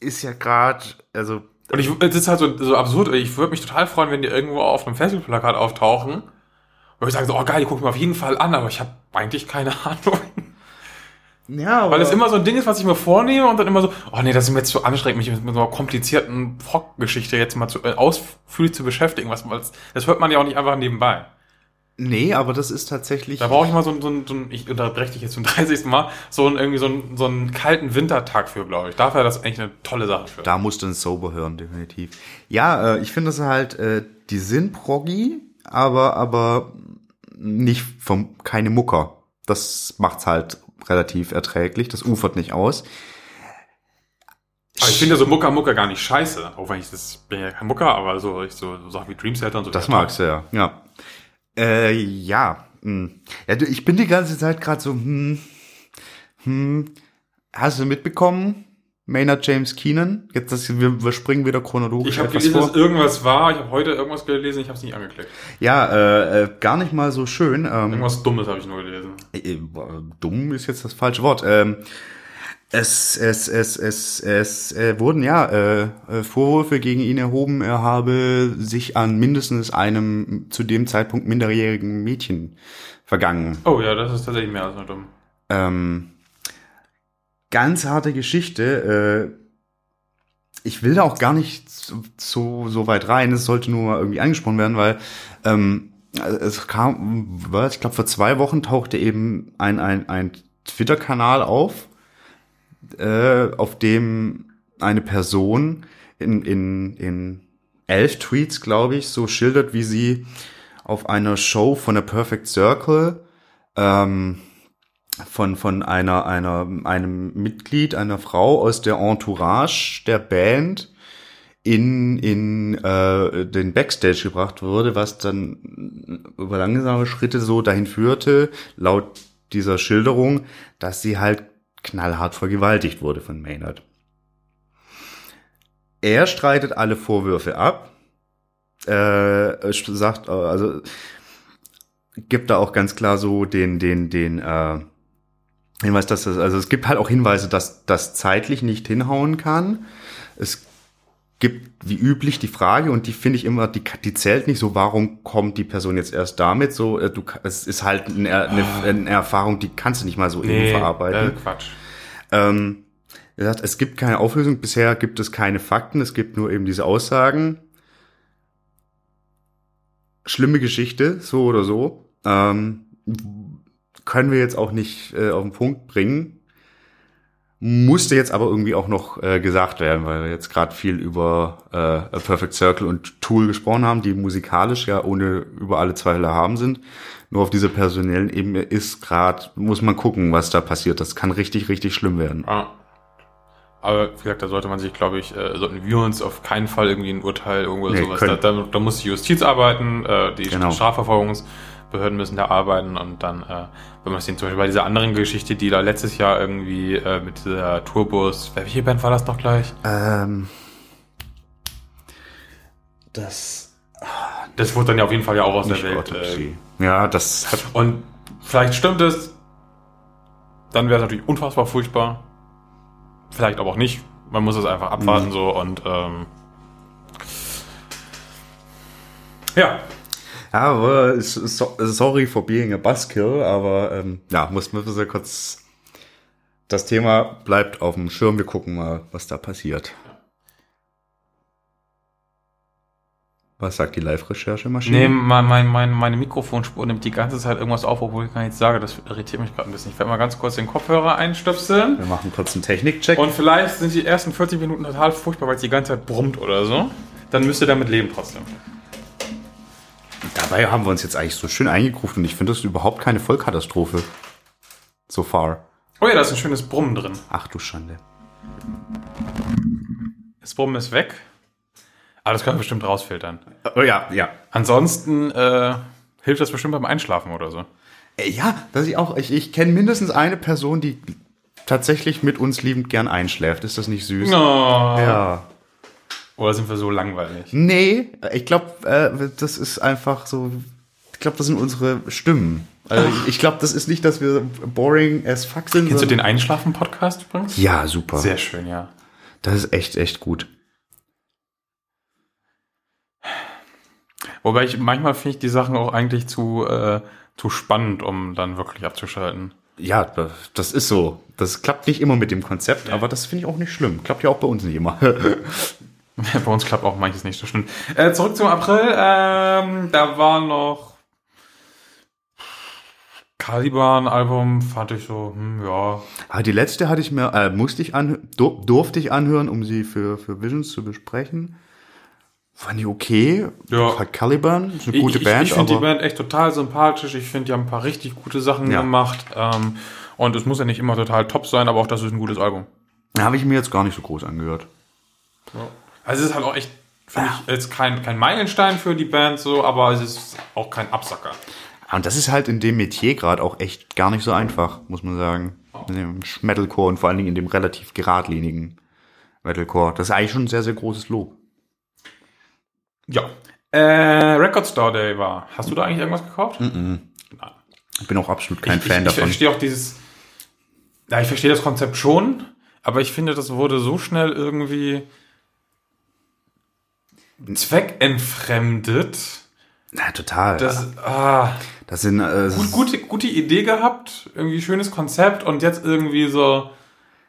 ist ja gerade, also, Und ich, es ist halt so, so absurd. Ich würde mich total freuen, wenn die irgendwo auf einem Festivalplakat auftauchen. Wo ich sage so, oh geil, die gucken wir auf jeden Fall an, aber ich habe eigentlich keine Ahnung. ja, aber Weil es immer so ein Ding ist, was ich mir vornehme und dann immer so, oh nee, das ist mir jetzt zu anstrengend, mich mit so einer komplizierten Rockgeschichte jetzt mal zu, äh, ausführlich zu beschäftigen. Was, was, das hört man ja auch nicht einfach nebenbei. Nee, aber das ist tatsächlich, Da brauche ich mal so, ein- so, ein- so ein, ich unterbreche dich jetzt zum 30. Mal, so ein, irgendwie so, ein, so einen kalten Wintertag für, glaube ich. Dafür wäre das eigentlich eine tolle Sache für. da musst du ein Sober hören, definitiv. Ja, äh, ich finde das halt, äh, die sind proggy, aber, aber nicht vom, keine Mucker. Das macht's halt relativ erträglich, das ufert nicht aus. Aber ich finde so Mucker Mucker gar nicht scheiße. Auch wenn ich das, bin ja kein Mucker, aber so, ich so, so Sachen wie Dream Theater und so. Das magst du ja, ja. Äh, ja. Hm. ja. Ich bin die ganze Zeit gerade so, hm, hm. Hast du mitbekommen? Maynard James Keenan? Jetzt das, wir, wir springen wieder chronologisch Ich habe gelesen, vor. dass irgendwas war. Ich habe heute irgendwas gelesen, ich habe es nicht angeklickt. Ja, äh, äh, gar nicht mal so schön. Ähm, Irgendwas Dummes habe ich nur gelesen. äh, dumm ist jetzt das falsche Wort. Ähm, es, es, es, es, es äh, wurden ja äh, äh, Vorwürfe gegen ihn erhoben, er habe sich an mindestens einem zu dem Zeitpunkt minderjährigen Mädchen vergangen. Oh ja, das ist tatsächlich mehr als nur dumm. Ähm, ganz harte Geschichte. Äh, ich will da auch gar nicht so, so, weit rein. Es sollte nur mal irgendwie angesprochen werden, weil ähm, es kam, ich glaube, vor zwei Wochen tauchte eben ein, ein, ein Twitter-Kanal auf, äh, auf dem eine Person in, in, in elf Tweets, glaube ich, so schildert, wie sie auf einer Show von der Perfect Circle ähm, von, von einer, einer, einem Mitglied, einer Frau aus der Entourage der Band in, in äh, den Backstage gebracht wurde, was dann über langsame Schritte so dahin führte, laut dieser Schilderung, dass sie halt knallhart vergewaltigt wurde von Maynard. Er streitet alle Vorwürfe ab, äh, sagt, also gibt da auch ganz klar so den, den, den äh, Hinweis, dass das, also es gibt halt auch Hinweise, dass das zeitlich nicht hinhauen kann. Es gibt wie üblich die Frage und die finde ich immer, die, die zählt nicht so, warum kommt die Person jetzt erst damit? So, äh, du, es ist halt eine, eine, eine Erfahrung, die kannst du nicht mal so eben verarbeiten. äh, Quatsch. Ähm, er sagt, es gibt keine Auflösung, bisher gibt es keine Fakten, es gibt nur eben diese Aussagen. Schlimme Geschichte, so oder so. Ähm, können wir jetzt auch nicht äh, auf den Punkt bringen. Musste jetzt aber irgendwie auch noch äh, gesagt werden, weil wir jetzt gerade viel über äh, A Perfect Circle und Tool gesprochen haben, die musikalisch ja ohne über alle Zweifel haben sind. Nur auf dieser personellen Ebene ist gerade, muss man gucken, was da passiert. Das kann richtig, richtig schlimm werden. Ja. Aber wie gesagt, da sollte man sich, glaube ich, äh, sollten wir uns auf keinen Fall irgendwie ein Urteil irgendwo Nee, sowas. Da, da, da muss die Justiz arbeiten, äh, die Genau. Strafverfolgungsbehörden müssen da arbeiten und dann, äh, wenn man es sehen, zum Beispiel bei dieser anderen Geschichte, die da letztes Jahr irgendwie äh, mit dieser Tourbus, welche Band war das noch gleich? Ähm, das Das wurde dann ja auf jeden Fall ja auch aus der Welt. Äh, ja, das hat und vielleicht stimmt es, dann wäre es natürlich unfassbar furchtbar. Vielleicht aber auch nicht. Man muss es einfach abwarten Mhm. so und ähm, Ja, aber sorry for being a buzzkill, aber ähm, ja, muss man so kurz. Das Thema bleibt auf dem Schirm. Wir gucken mal, was da passiert. Was sagt die Live-Recherchemaschine? Nee, mein, mein, mein, meine Mikrofonspur nimmt die ganze Zeit irgendwas auf, obwohl ich gar nichts sage. Das irritiert mich gerade ein bisschen. Ich werde mal ganz kurz den Kopfhörer einstöpseln. Wir machen kurz einen Technikcheck. Und vielleicht sind die ersten 40 Minuten total furchtbar, weil es die ganze Zeit brummt oder so. Dann müsst ihr damit leben trotzdem. Dabei haben wir uns jetzt eigentlich so schön eingegruft und ich finde das überhaupt keine Vollkatastrophe. So far. Oh ja, da ist ein schönes Brummen drin. Ach du Schande. Das Brummen ist weg. Aber das können wir bestimmt rausfiltern. Oh ja, ja. Ansonsten äh, hilft das bestimmt beim Einschlafen oder so. Äh, Ja, dass ich auch, ich, ich kenne mindestens eine Person, die tatsächlich mit uns liebend gern einschläft. Ist das nicht süß? Oh. Ja. Oder sind wir so langweilig? Nee, ich glaube, äh, das ist einfach so, ich glaube, das sind unsere Stimmen. Also ich, ich glaube, das ist nicht, dass wir boring as fuck sind. Kennst du den Einschlafen-Podcast übrigens? Ja, super. Sehr schön, ja. Das ist echt, echt gut. Wobei ich manchmal finde ich die Sachen auch eigentlich zu, äh, zu spannend, um dann wirklich abzuschalten. Ja, das- das ist so. Das klappt nicht immer mit dem Konzept, aber das finde ich auch nicht schlimm. Klappt ja auch bei uns nicht immer. Bei uns klappt auch manches nicht so schlimm. Äh, zurück zum April. Ähm, da war noch Caliban-Album, fand ich so, hm, ja. Aber Ah, die letzte hatte ich mir, äh, musste ich anhören, dur durfte ich anhören, um sie für, für Visions zu besprechen. Fand ich okay. Ja. Hat Caliban, ist eine gute ich, Band, Ich, ich finde die Band echt total sympathisch. Ich finde, die haben ein paar richtig gute Sachen Ja. gemacht. Ähm, und es muss ja nicht immer total top sein, aber auch das ist ein gutes Album. habe ich mir jetzt gar nicht so groß angehört. Also es ist halt auch echt, finde ich, jetzt kein, kein Meilenstein für die Band so, aber es ist auch kein Absacker. Und das ist halt in dem Metier gerade auch echt gar nicht so einfach, muss man sagen. In dem Metalcore und vor allen Dingen in dem relativ geradlinigen Metalcore. Das ist eigentlich schon ein sehr, sehr großes Lob. Ja. Äh, Record Store Day war. Hast du da eigentlich irgendwas gekauft? Ich bin auch absolut kein ich, Fan ich, davon. Ich verstehe auch dieses. Ja, ich verstehe das Konzept schon, aber ich finde, das wurde so schnell irgendwie zweckentfremdet. Na, total. Das, Das, ah, sind äh, gut, gute, gute Idee gehabt, irgendwie schönes Konzept und jetzt irgendwie so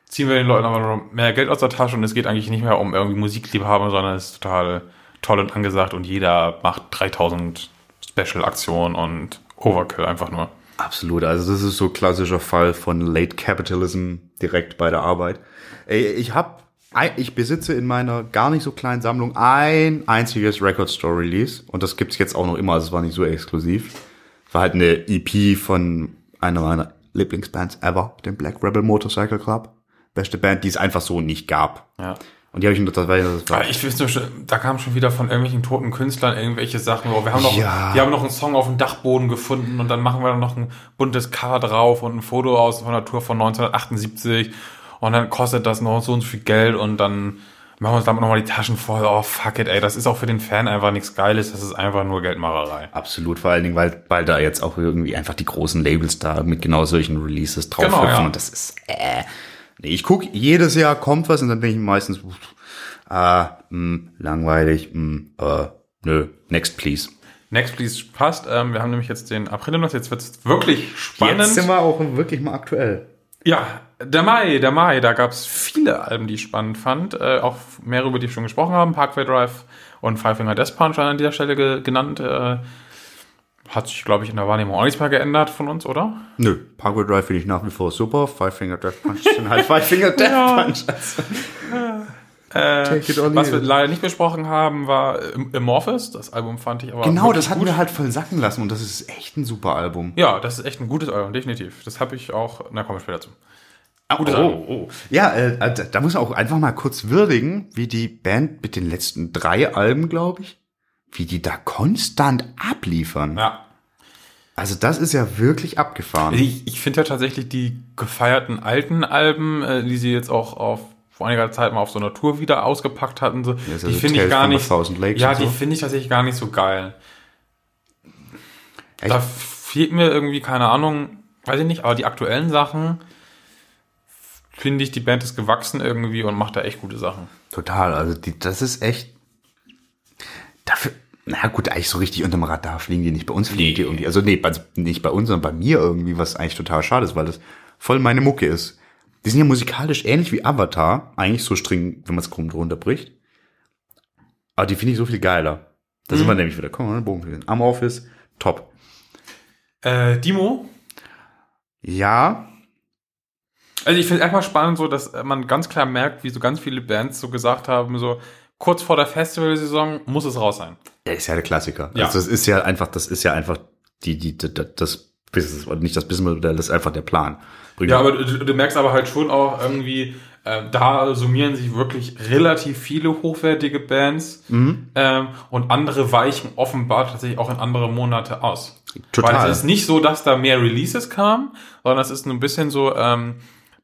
ziehen wir den Leuten aber noch mehr Geld aus der Tasche und es geht eigentlich nicht mehr um irgendwie Musikliebhaber, sondern es ist total toll und angesagt und jeder macht 3000 Special-Aktionen und Overkill einfach nur. Absolut, also das ist so klassischer Fall von Late Capitalism direkt bei der Arbeit. Ey, Ich habe, ich besitze in meiner gar nicht so kleinen Sammlung ein einziges Record Store Release und das gibt's jetzt auch noch immer, also es war nicht so exklusiv. War halt eine EP von einer meiner Lieblingsbands ever, dem Black Rebel Motorcycle Club. Beste Band, die es einfach so nicht gab. Ja. Und die habe ich nur, das war, Aber ich nur schon, da kam schon wieder von irgendwelchen toten Künstlern irgendwelche Sachen. Oh, wir haben noch, Ja. die haben noch einen Song auf dem Dachboden gefunden und dann machen wir noch ein buntes Cover drauf und ein Foto aus von der Tour von 1978 und dann kostet das noch so und so viel Geld und dann machen wir uns damit nochmal die Taschen voll. Oh, fuck it, ey, das ist auch für den Fan einfach nichts Geiles, das ist einfach nur Geldmacherei. Absolut, vor allen Dingen, weil, weil da jetzt auch irgendwie einfach die großen Labels da mit genau solchen Releases drauf Genau, hüpfen ja. und das ist, äh, nee, ich guck jedes Jahr kommt was und dann bin ich meistens, pff, ah, mh, langweilig, mh, äh, nö, next please. Next Please passt. Ähm, wir haben nämlich jetzt den April im Monat, jetzt wird's wirklich spannend. wir auch wirklich mal aktuell. Ja, der Mai, der Mai, da gab's viele Alben, die ich spannend fand. Äh, auch mehrere, über die wir schon gesprochen haben. Parkway Drive und Five Finger Death Punch an dieser Stelle ge genannt. Äh, Hat sich, glaube ich, in der Wahrnehmung auch nichts mehr geändert von uns, oder? Nö, Parkway Drive finde ich nach wie vor super. Five Finger Death Punch sind halt Five Finger Death Ja. Punch. Äh, was wir leider nicht besprochen haben, war Am- Amorphous. Das Album fand ich aber. Genau, wirklich das hatten gut. wir halt voll sacken lassen und das ist echt ein super Album. Ja, das ist echt ein gutes Album, definitiv. Das habe ich auch. Na, kommen wir später zu. Gutes oh, oh. Ja, äh, da, da muss man auch einfach mal kurz würdigen, wie die Band mit den letzten drei Alben, glaube ich, wie die da konstant abliefern. Ja. Also das ist ja wirklich abgefahren. Ich, ich finde ja tatsächlich die gefeierten alten Alben, äh, die sie jetzt auch auf vor einiger Zeit mal auf so einer Tour wieder ausgepackt hatten, so, ja die finde ich gar nicht. Ja, die so. finde ich tatsächlich gar nicht so geil. Echt? Da fehlt mir irgendwie, keine Ahnung, weiß ich nicht, aber die aktuellen Sachen finde ich, die Band ist gewachsen irgendwie und macht da echt gute Sachen. Total, also die, das ist echt dafür. Na gut, eigentlich so richtig unterm Radar fliegen die nicht. Bei uns fliegen die irgendwie. Also nee, also nicht bei uns, sondern bei mir irgendwie, was eigentlich total schade ist, weil das voll meine Mucke ist. Die sind ja musikalisch ähnlich wie Avatar, eigentlich so streng, wenn man es krumm drunter bricht. Aber die finde ich so viel geiler. Da sind wir nämlich wieder. Komm mal, Bogen den Amorphis, top. Äh, Dimo, Ja, Also ich finde einfach spannend so, dass man ganz klar merkt, wie so ganz viele Bands so gesagt haben, so kurz vor der Festivalsaison muss es raus sein. der ist ja der Klassiker. Ja. Also das ist ja einfach, das ist ja einfach die, die, die das Business, nicht das Businessmodell, das ist einfach der Plan. Bring- Ja, aber du, du merkst aber halt schon auch irgendwie, äh, da summieren sich wirklich relativ viele hochwertige Bands Mhm. ähm, und andere weichen offenbar tatsächlich auch in andere Monate aus. Total. Weil es ist nicht so, dass da mehr Releases kamen, sondern es ist ein bisschen so, ähm,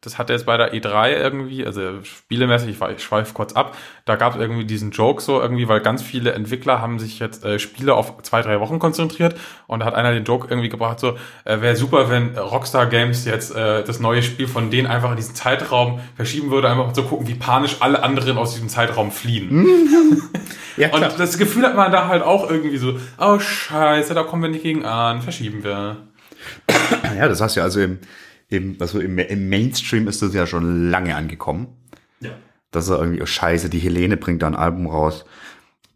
das hat jetzt bei der E3 irgendwie, also spielemäßig, ich, schweife kurz ab, da gab es irgendwie diesen Joke so irgendwie, weil ganz viele Entwickler haben sich jetzt äh, Spiele auf zwei, drei Wochen konzentriert und da hat einer den Joke irgendwie gebracht so, äh, wäre super, wenn Rockstar Games jetzt äh, das neue Spiel von denen einfach in diesen Zeitraum verschieben würde, einfach zu gucken, wie panisch alle anderen aus diesem Zeitraum fliehen. ja, klar. Und das Gefühl hat man da halt auch irgendwie so, oh scheiße, da kommen wir nicht gegen an, verschieben wir. Ja, das hast du ja also im, im, also im, im Mainstream ist das ja schon lange angekommen. Ja. Dass er irgendwie, oh Scheiße, die Helene bringt da ein Album raus.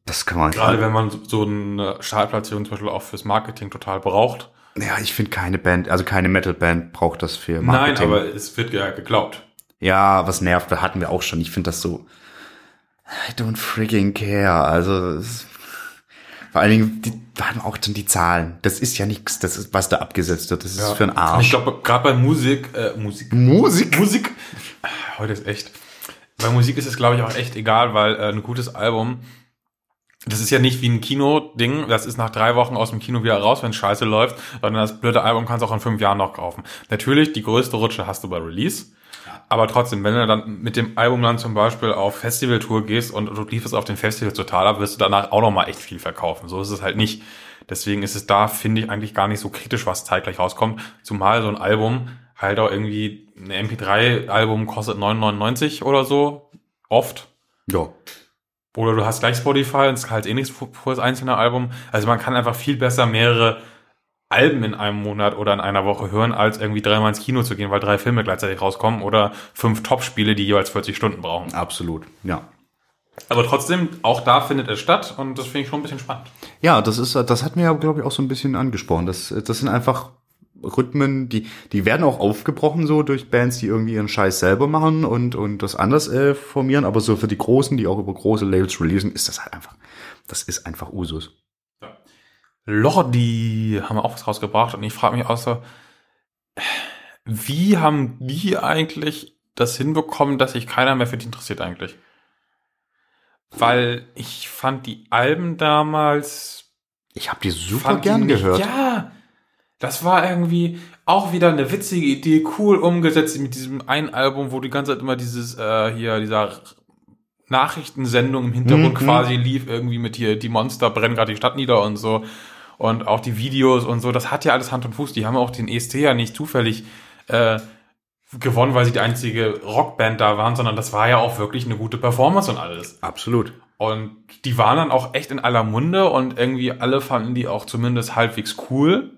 Das kann man Gerade wenn man so- eine Startplatzierung zum Beispiel auch fürs Marketing total braucht. Ja, ich finde keine Band, also keine Metal-Band braucht das für Nein, Marketing. aber es wird ja geglaubt. Ja, was nervt, das hatten wir auch schon. Ich finde das so. I don't freaking care. Also es, vor allen Dingen, die, da wir auch dann die Zahlen. Das ist ja nichts, das ist, was da abgesetzt wird. Das ist für einen Ich Arsch. glaube, gerade bei Musik, äh, Musik, Musik. Musik, heute ist echt. Bei Musik ist es, glaube ich, auch echt egal, weil äh, ein gutes Album, das ist ja nicht wie ein Kino-Ding, das ist nach drei Wochen aus dem Kino wieder raus, wenn scheiße läuft, sondern das blöde Album kannst du auch in fünf Jahren noch kaufen. Natürlich, die größte Rutsche hast du bei Release, aber trotzdem, wenn du dann mit dem Album dann zum Beispiel auf Festivaltour gehst und du lieferst auf den Festival total ab, wirst du danach auch noch mal echt viel verkaufen. So ist es halt nicht. Deswegen ist es da, finde ich, eigentlich gar nicht so kritisch, was zeitgleich rauskommt. Zumal so ein Album halt auch irgendwie, ein MP3-Album kostet 9,99 oder so. Oft. Ja. Oder du hast gleich Spotify und es ist halt eh nichts für das einzelne Album. Also man kann einfach viel besser mehrere Alben in einem Monat oder in einer Woche hören, als irgendwie dreimal ins Kino zu gehen, weil drei Filme gleichzeitig rauskommen oder fünf Top-Spiele, die jeweils 40 Stunden brauchen. Absolut. Ja. Aber trotzdem, auch da findet es statt und das finde ich schon ein bisschen spannend. Ja, das ist, das hat mir ja, glaube ich, auch so ein bisschen angesprochen. Das, das sind einfach Rhythmen, die, die werden auch aufgebrochen so durch Bands, die irgendwie ihren Scheiß selber machen und, und das anders äh, formieren. Aber so für die Großen, die auch über große Labels releasen, ist das halt einfach, das ist einfach Usus. Lordi haben auch was rausgebracht und ich frage mich so, wie haben die eigentlich das hinbekommen, dass sich keiner mehr für die interessiert eigentlich? Weil ich fand die Alben damals Ich habe die super die gern nicht- gehört. Ja, das war irgendwie auch wieder eine witzige Idee, cool umgesetzt mit diesem einen Album, wo die ganze Zeit immer dieses äh, hier dieser Nachrichtensendung im Hintergrund Mhm. quasi lief, irgendwie mit hier die Monster brennen gerade die Stadt nieder und so und auch die Videos und so. Das hat ja alles Hand und Fuß. Die haben auch den EST ja nicht zufällig äh, gewonnen, weil sie die einzige Rockband da waren, sondern das war ja auch wirklich eine gute Performance und alles. Absolut. Und die waren dann auch echt in aller Munde und irgendwie alle fanden die auch zumindest halbwegs cool.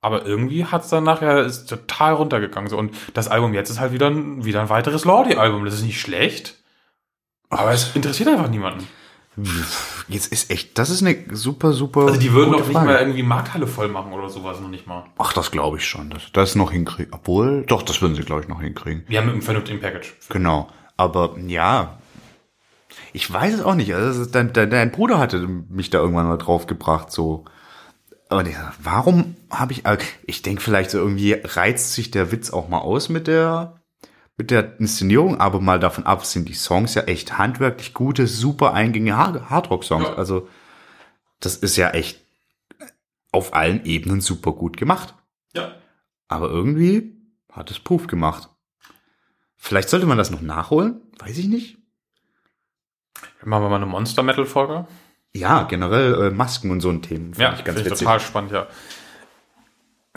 Aber irgendwie hat's dann nachher ist total runtergegangen. So. Und das Album jetzt ist halt wieder ein, wieder ein weiteres Lordi-Album. Das ist nicht schlecht. Aber es interessiert einfach niemanden. Jetzt ist echt, das ist eine super, super. Also die würden doch nicht Frage. mal irgendwie Markthalle voll machen oder sowas noch nicht mal. Ach, das glaube ich schon. Das, das noch hinkriegen. Obwohl, doch, das würden sie, glaube ich, noch hinkriegen. Ja, mit einem vernünftigen Package. Genau. Aber ja, ich weiß es auch nicht. Also, dein, dein, dein Bruder hatte mich da irgendwann mal drauf gebracht, so. Aber warum habe ich, also ich denke vielleicht so irgendwie reizt sich der Witz auch mal aus mit der, mit der Inszenierung, aber mal davon ab sind die Songs ja echt handwerklich gute, super eingängige Hard- Hardrock-Songs. Ja. Also, das ist ja echt auf allen Ebenen super gut gemacht. Ja. Aber irgendwie hat es Puff gemacht. Vielleicht sollte man das noch nachholen, weiß ich nicht. Machen wir mal eine Monster-Metal-Folge. Ja, generell äh, Masken und so ein Themen. Ja, ich ganz finde ich witzig. total spannend, ja.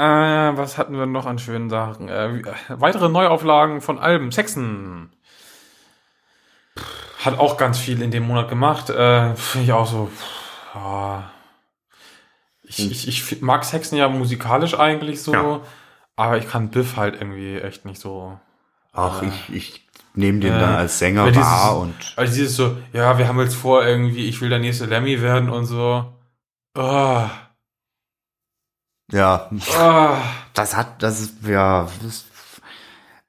Äh, was hatten wir noch an schönen Sachen? Äh, äh, weitere Neuauflagen von Alben. Saxon. Hat auch ganz viel in dem Monat gemacht. Äh, finde ich auch so. pff, Ja. Ich, ich, ich fi- mag Saxon ja musikalisch eigentlich so, Ja. aber ich kann Biff halt irgendwie echt nicht so. Ach, ich, ich nehme den Äh, dann als Sänger dieses- wahr und Also dieses so, ja, wir haben jetzt vor, irgendwie, ich will der nächste Lemmy werden und so. Ah, ja, ah. das hat, das ist, ja, das,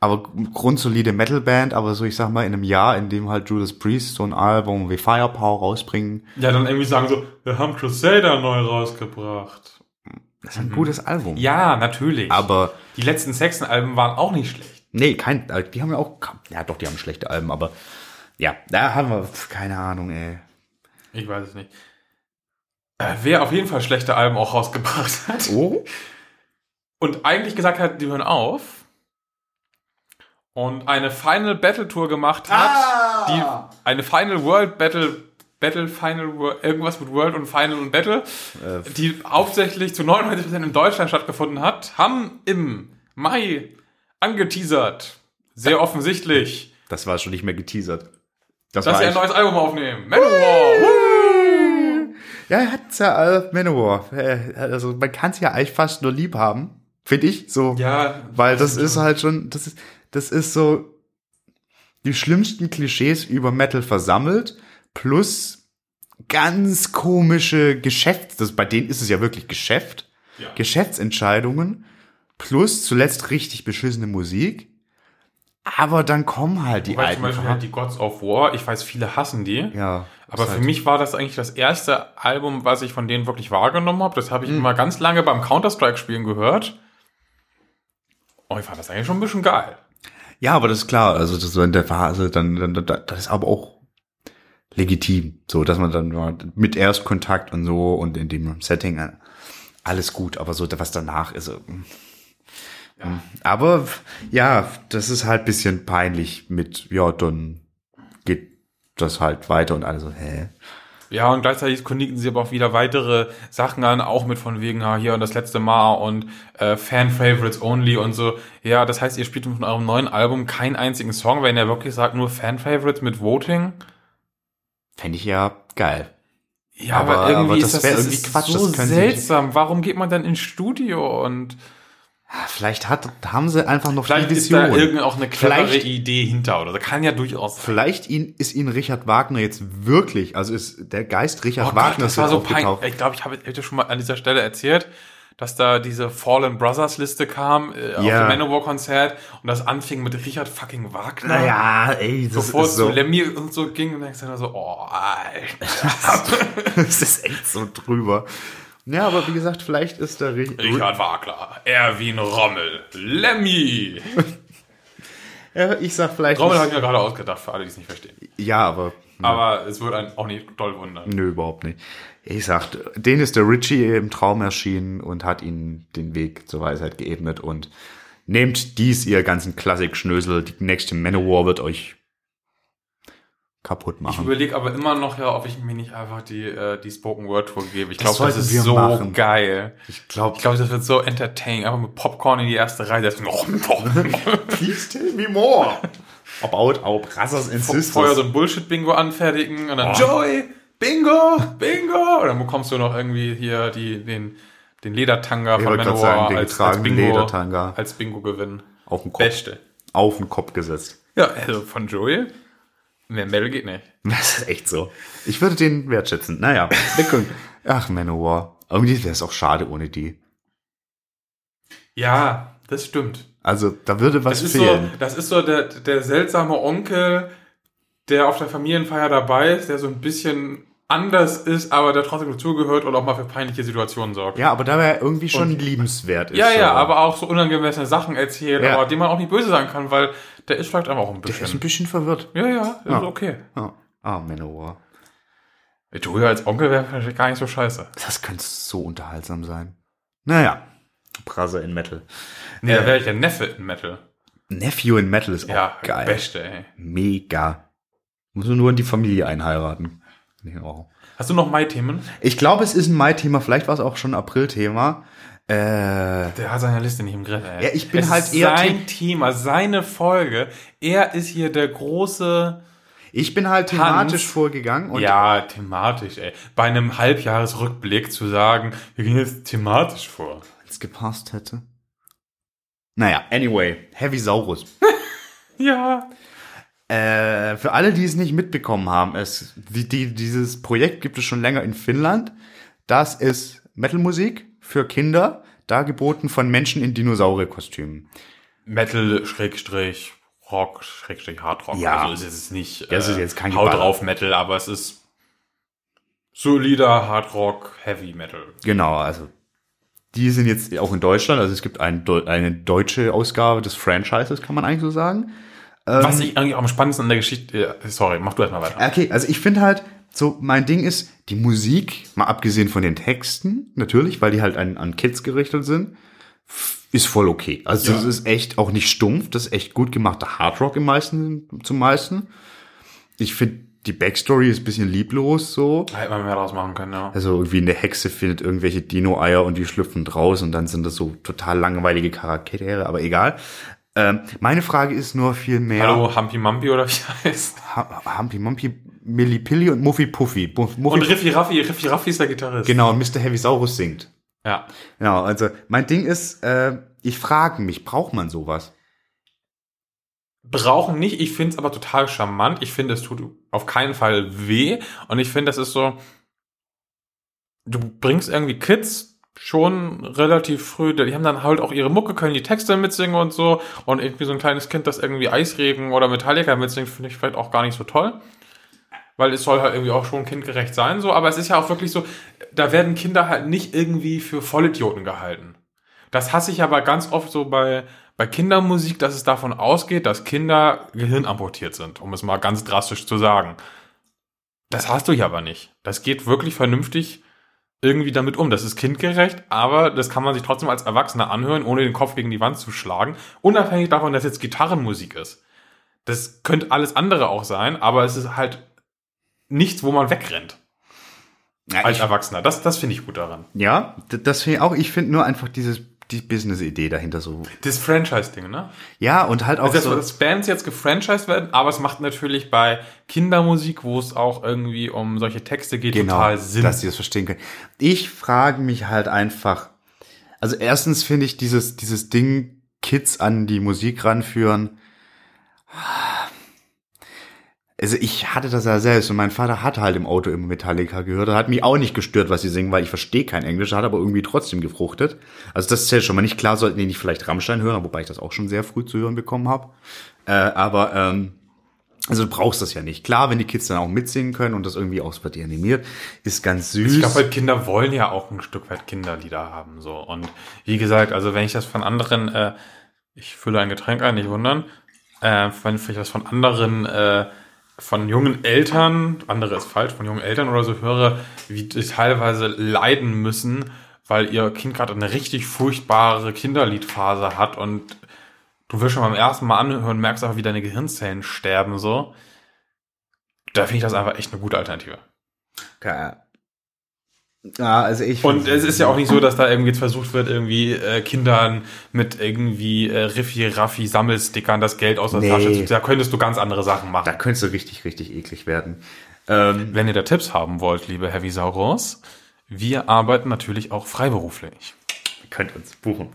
aber grundsolide Metalband, aber so, ich sag mal, in einem Jahr, in dem halt Judas Priest so ein Album wie Firepower rausbringen, Ja, dann irgendwie sagen so, wir haben Crusader neu rausgebracht. das ist ein gutes Album. Mhm. Ja, natürlich. Aber, die letzten Saxon-Alben waren auch nicht schlecht. nee, kein, äh, die haben ja auch, ja doch, die haben schlechte Alben, aber, ja, da haben wir, keine Ahnung, ey. Ich weiß es nicht. Äh, wer auf jeden Fall schlechte Alben auch rausgebracht hat Oh? und eigentlich gesagt hat, die hören auf und eine Final Battle Tour gemacht hat, Ah! die eine Final World Battle Battle Final World, irgendwas mit World und Final und Battle, Äh, die hauptsächlich zu 99% in Deutschland stattgefunden hat, haben im Mai angeteasert, sehr offensichtlich, Das war schon nicht mehr geteasert. Das dass sie ein neues Album aufnehmen. Manowar. Ja, er hat's ja äh, Manowar. Äh, Also man kann es ja eigentlich fast nur lieb haben, finde ich. So, Ja, weil das ist halt schon, das ist, das ist so die schlimmsten Klischees über Metal versammelt, plus ganz komische Geschäfts, das bei denen ist es ja wirklich Geschäft, Ja. Geschäftsentscheidungen, plus zuletzt richtig beschissene Musik. Aber dann kommen halt die Weil alten zum Beispiel halt die Gods of War, ich weiß, viele hassen die. Ja, Aber für halt- mich war das eigentlich das erste Album, was ich von denen wirklich wahrgenommen habe. Das Mhm. habe ich immer ganz lange beim Counter-Strike-Spielen gehört. Und ich fand das eigentlich schon ein bisschen geil. Ja, aber das ist klar. Also das in der Phase, dann, dann, dann das ist aber auch legitim, so dass man dann mit Erstkontakt und so und in dem Setting äh, alles gut, aber so was danach ist. äh, mm. Aber ja, das ist halt bisschen peinlich mit, ja, dann das halt weiter und alle so, hä? Ja, und gleichzeitig kündigen sie aber auch wieder weitere Sachen an, auch mit von wegen, ja, hier und das letzte Mal und äh, Fan-Favorites only und so. Ja, das heißt, ihr spielt von eurem neuen Album keinen einzigen Song, wenn ihr wirklich sagt, nur Fan-Favorites mit Voting. Fände ich ja geil. Ja, Aber- aber, irgendwie aber das ist das, irgendwie ist Quatsch, so das seltsam. Warum geht man dann ins Studio und Vielleicht hat, haben sie einfach noch vielleicht ist da irgendeine auch eine clevere Vielleicht- Idee hinter oder das kann ja durchaus sein. Vielleicht ihn, ist ihn Richard Wagner jetzt wirklich, also ist der Geist Richard Oh Gott, Wagner das war so aufgetaucht. peinlich. Ich glaube, ich habe hätte schon mal an dieser Stelle erzählt, dass da diese Fallen Brothers Liste kam äh, auf Ja. dem Manowar-Konzert und das anfing mit Richard fucking Wagner. Naja, ey, das Bevor ist es so, zu Lemmy und so ging, und dann du dann so, oh, Alter. das ist echt so drüber. Ja, aber wie gesagt, vielleicht ist der Ri- Richard Wagner, Erwin Rommel, Lemmy. Ja, ich sag vielleicht. Rommel habe ich mir gerade ausgedacht, für alle, die es nicht verstehen. ja, aber Aber es wird einen auch nicht doll wundern. nö, überhaupt nicht. Ich sag, den ist der Richie im Traum erschienen und hat ihnen den Weg zur Weisheit geebnet und nehmt dies, ihr ganzen Klassik-Schnösel, die nächste Manowar wird euch kaputt Ich machen. überlege aber immer noch, ja, ob ich mir nicht einfach die, äh, die Spoken Word Tour gebe. Ich Das glaube, das sollten ist so machen. geil. Ich glaube, Ich glaube, das wird so entertaining. Einfach mit Popcorn in die erste Reihe. Das please tell me more. About our brothers and sisters. vorher so ein Bullshit-Bingo anfertigen und dann Joey, Bingo, Bingo. Und dann bekommst du noch irgendwie hier die, den, den Ledertanga Ich von Manowar sagen, als, als Bingo, Ledertanga. als Bingo gewinnen. auf den Kopf, Beste. auf den Kopf gesetzt. Ja, also von Joey. Mehr Metal geht nicht. Das ist echt so. Ich würde den wertschätzen. Naja, wir gucken. Ach, Manowar. Irgendwie wäre es auch schade ohne die. Ja, das stimmt. Also, da würde was Das ist, so, fehlen. das ist so der, der seltsame Onkel, der auf der Familienfeier dabei ist, der so ein bisschen anders ist, aber der trotzdem dazugehört und auch mal für peinliche Situationen sorgt. Ja, aber da wäre irgendwie schon liebenswert ist. Ja, ja, so. aber auch so unangemessene Sachen erzählt, Ja. aber dem man auch nicht böse sein kann, weil der ist vielleicht einfach auch ein Der ist ein bisschen. bisschen verwirrt. Ja, ja, ist Ja. okay. Ah, ah Manowar. Du ja als Onkel wäre vielleicht gar nicht so scheiße. Das könnte so unterhaltsam sein. Naja. Brother in Metal. Nee, da wäre ich der Neffe in Metal. Nephew in Metal ist auch Ja, geil. beste, ey. Mega. Muss nur in die Familie einheiraten. Ja. Hast du noch Mai-Themen? Ich glaube, es ist ein Mai-Thema. Vielleicht war es auch schon ein April-Thema. Äh, Der hat seine Liste nicht im Griff, ey. Ja, ich bin es halt ist eher sein Thema, seine Folge. Er ist hier der große, ich bin halt thematisch vorgegangen und ja, thematisch, ey. Bei einem Halbjahresrückblick zu sagen, wir gehen jetzt thematisch vor. es gepasst hätte. Naja, anyway, Heavy Saurus. Ja. Äh, für alle, die es nicht mitbekommen haben, es, die, die, dieses Projekt gibt es schon länger in Finnland. Das ist Metalmusik für Kinder, dargeboten von Menschen in Dinosaurierkostümen. Metal, Schrägstrich, Rock, Schrägstrich, Hardrock. Ja. Also es ist nicht, Das ist jetzt kein Haut Geballer. drauf Metal, aber es ist solider Hardrock, Heavy Metal. Genau, also die sind jetzt auch in Deutschland, also es gibt ein, eine deutsche Ausgabe des Franchises, kann man eigentlich so sagen. Was ich eigentlich am spannendsten an der Geschichte, äh, sorry, mach du erstmal weiter. Okay, also ich finde halt, so mein Ding ist, die Musik, mal abgesehen von den Texten, natürlich, weil die halt an, an Kids gerichtet sind, ist voll okay. Also Ja. das ist echt auch nicht stumpf, das ist echt gut gemachter Hardrock im meisten, zum meisten. Ich finde, die Backstory ist ein bisschen lieblos so. Hätte man mehr draus machen können, ja. Also irgendwie eine Hexe findet irgendwelche Dino-Eier und die schlüpfen draus und dann sind das so total langweilige Charaktere, aber egal. Ähm, meine Frage ist nur viel mehr. Hallo, Humpy Mumpy oder wie heißt? Ha Humpy Mumpy, Millipilli und Muffy Puffy. Muff- Muffy Und Riffi Raffi, Riffi Raffi ist der Gitarrist. Genau, und Mr. Heavy Saurus singt. Ja. Genau, also mein Ding ist, äh, ich frage mich, braucht man sowas? Brauchen nicht, ich finde es aber total charmant. Ich finde, es tut auf keinen Fall weh. Und ich finde, das ist so, du bringst irgendwie Kids schon relativ früh, die haben dann halt auch ihre Mucke, können die Texte mitsingen und so. Und irgendwie so ein kleines Kind, das irgendwie Eisregen oder Metallica mitsingt, finde ich vielleicht auch gar nicht so toll. Weil es soll halt irgendwie auch schon kindgerecht sein, so. Aber es ist ja auch wirklich so, da werden Kinder halt nicht irgendwie für Vollidioten gehalten. Das hasse ich aber ganz oft so bei, bei Kindermusik, dass es davon ausgeht, dass Kinder gehirnamputiert sind, um es mal ganz drastisch zu sagen. Das hast du hier aber nicht. Das geht wirklich vernünftig irgendwie damit um. Das ist kindgerecht, aber das kann man sich trotzdem als Erwachsener anhören, ohne den Kopf gegen die Wand zu schlagen. Unabhängig davon, dass jetzt Gitarrenmusik ist. Das könnte alles andere auch sein, aber es ist halt nichts, wo man wegrennt Ja, als Erwachsener. Das, das finde ich gut daran. ja das finde ich auch, ich finde nur einfach dieses, die Business-Idee dahinter so. Das Franchise-Ding, ne? Ja, und halt auch Also, so. dass Bands jetzt gefranchised werden, aber es macht natürlich bei Kindermusik, wo es auch irgendwie um solche Texte geht, genau, total Sinn. dass sie das verstehen können. Ich frage mich halt einfach, also erstens finde ich dieses, dieses Ding, Kids an die Musik ranführen, also ich hatte das ja selbst und mein Vater hat halt im Auto immer Metallica gehört. Er hat mich auch nicht gestört, was sie singen, weil ich verstehe kein Englisch, hat aber irgendwie trotzdem gefruchtet. Also das zählt schon mal nicht. Klar sollten die nicht vielleicht Rammstein hören, wobei ich das auch schon sehr früh zu hören bekommen habe. Äh, aber ähm, also du brauchst das ja nicht. Klar, wenn die Kids dann auch mitsingen können und das irgendwie auch wird animiert, ist ganz süß. ich glaube, halt, Kinder wollen ja auch ein Stück weit Kinderlieder haben, so. Und wie gesagt, also wenn ich das von anderen, äh, ich fülle ein Getränk ein, nicht wundern, äh, wenn ich das von anderen, äh, von jungen Eltern, andere ist falsch, von jungen Eltern oder so höre, wie die teilweise leiden müssen, weil ihr Kind gerade eine richtig furchtbare Kinderliedphase hat und du wirst schon beim ersten Mal anhören, merkst aber, wie deine Gehirnzellen sterben, so. Da finde ich das einfach echt eine gute Alternative. Ja, Ja, also ich. Und es ist ja auch nicht so, dass da irgendwie jetzt versucht wird, irgendwie äh, Kindern mit irgendwie äh, Riffi-Raffi Sammelstickern das Geld aus der Nee. Tasche zu. Da könntest du ganz andere Sachen machen. da könntest du richtig, richtig eklig werden. Ähm, Wenn ihr da Tipps haben wollt, liebe Heavy Saurus, wir arbeiten natürlich auch freiberuflich. ihr könnt uns buchen.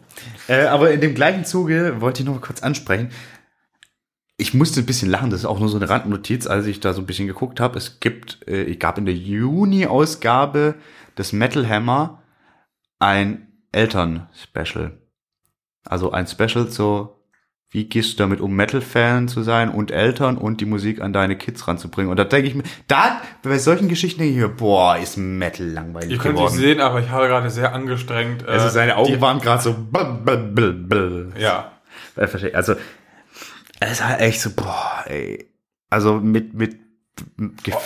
Äh, aber in dem gleichen Zuge wollte ich noch mal kurz ansprechen. ich musste ein bisschen lachen, das ist auch nur so eine Randnotiz, als ich da so ein bisschen geguckt habe. Es gibt, äh, ich gab in der Juni-Ausgabe des Metal Hammer ein Eltern-Special. Also ein Special zu, wie gehst du damit um, Metal-Fan zu sein und Eltern und die Musik an deine Kids ranzubringen. Und da denke ich mir, da, bei solchen Geschichten denke ich mir, boah, ist Metal langweilig Ihr könnt geworden. nicht sehen, aber ich habe gerade sehr angestrengt. äh, also seine Augen waren gerade so, bl- bl- bl- bl. Ja. Äh. Also, es ist halt echt so, boah, ey. Also mit, mit,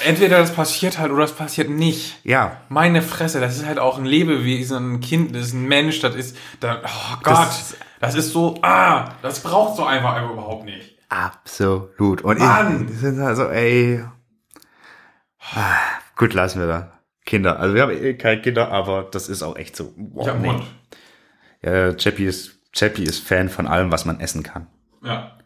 Entweder das passiert halt oder das passiert nicht. ja, Meine Fresse, das ist halt auch ein Lebewesen, ein Kind, das ist ein Mensch, das ist, da, oh Gott, Das- das, ist so, ah, das braucht so einfach überhaupt nicht. absolut. Und Mann! ich, sind also, ey. Ah, gut, lassen wir da. Kinder. Also wir haben eh keine Kinder, aber das ist auch echt so. Ich hab einen Hund. Ja, Chappie ist, Chappie ist Fan von allem, was man essen kann. Ja.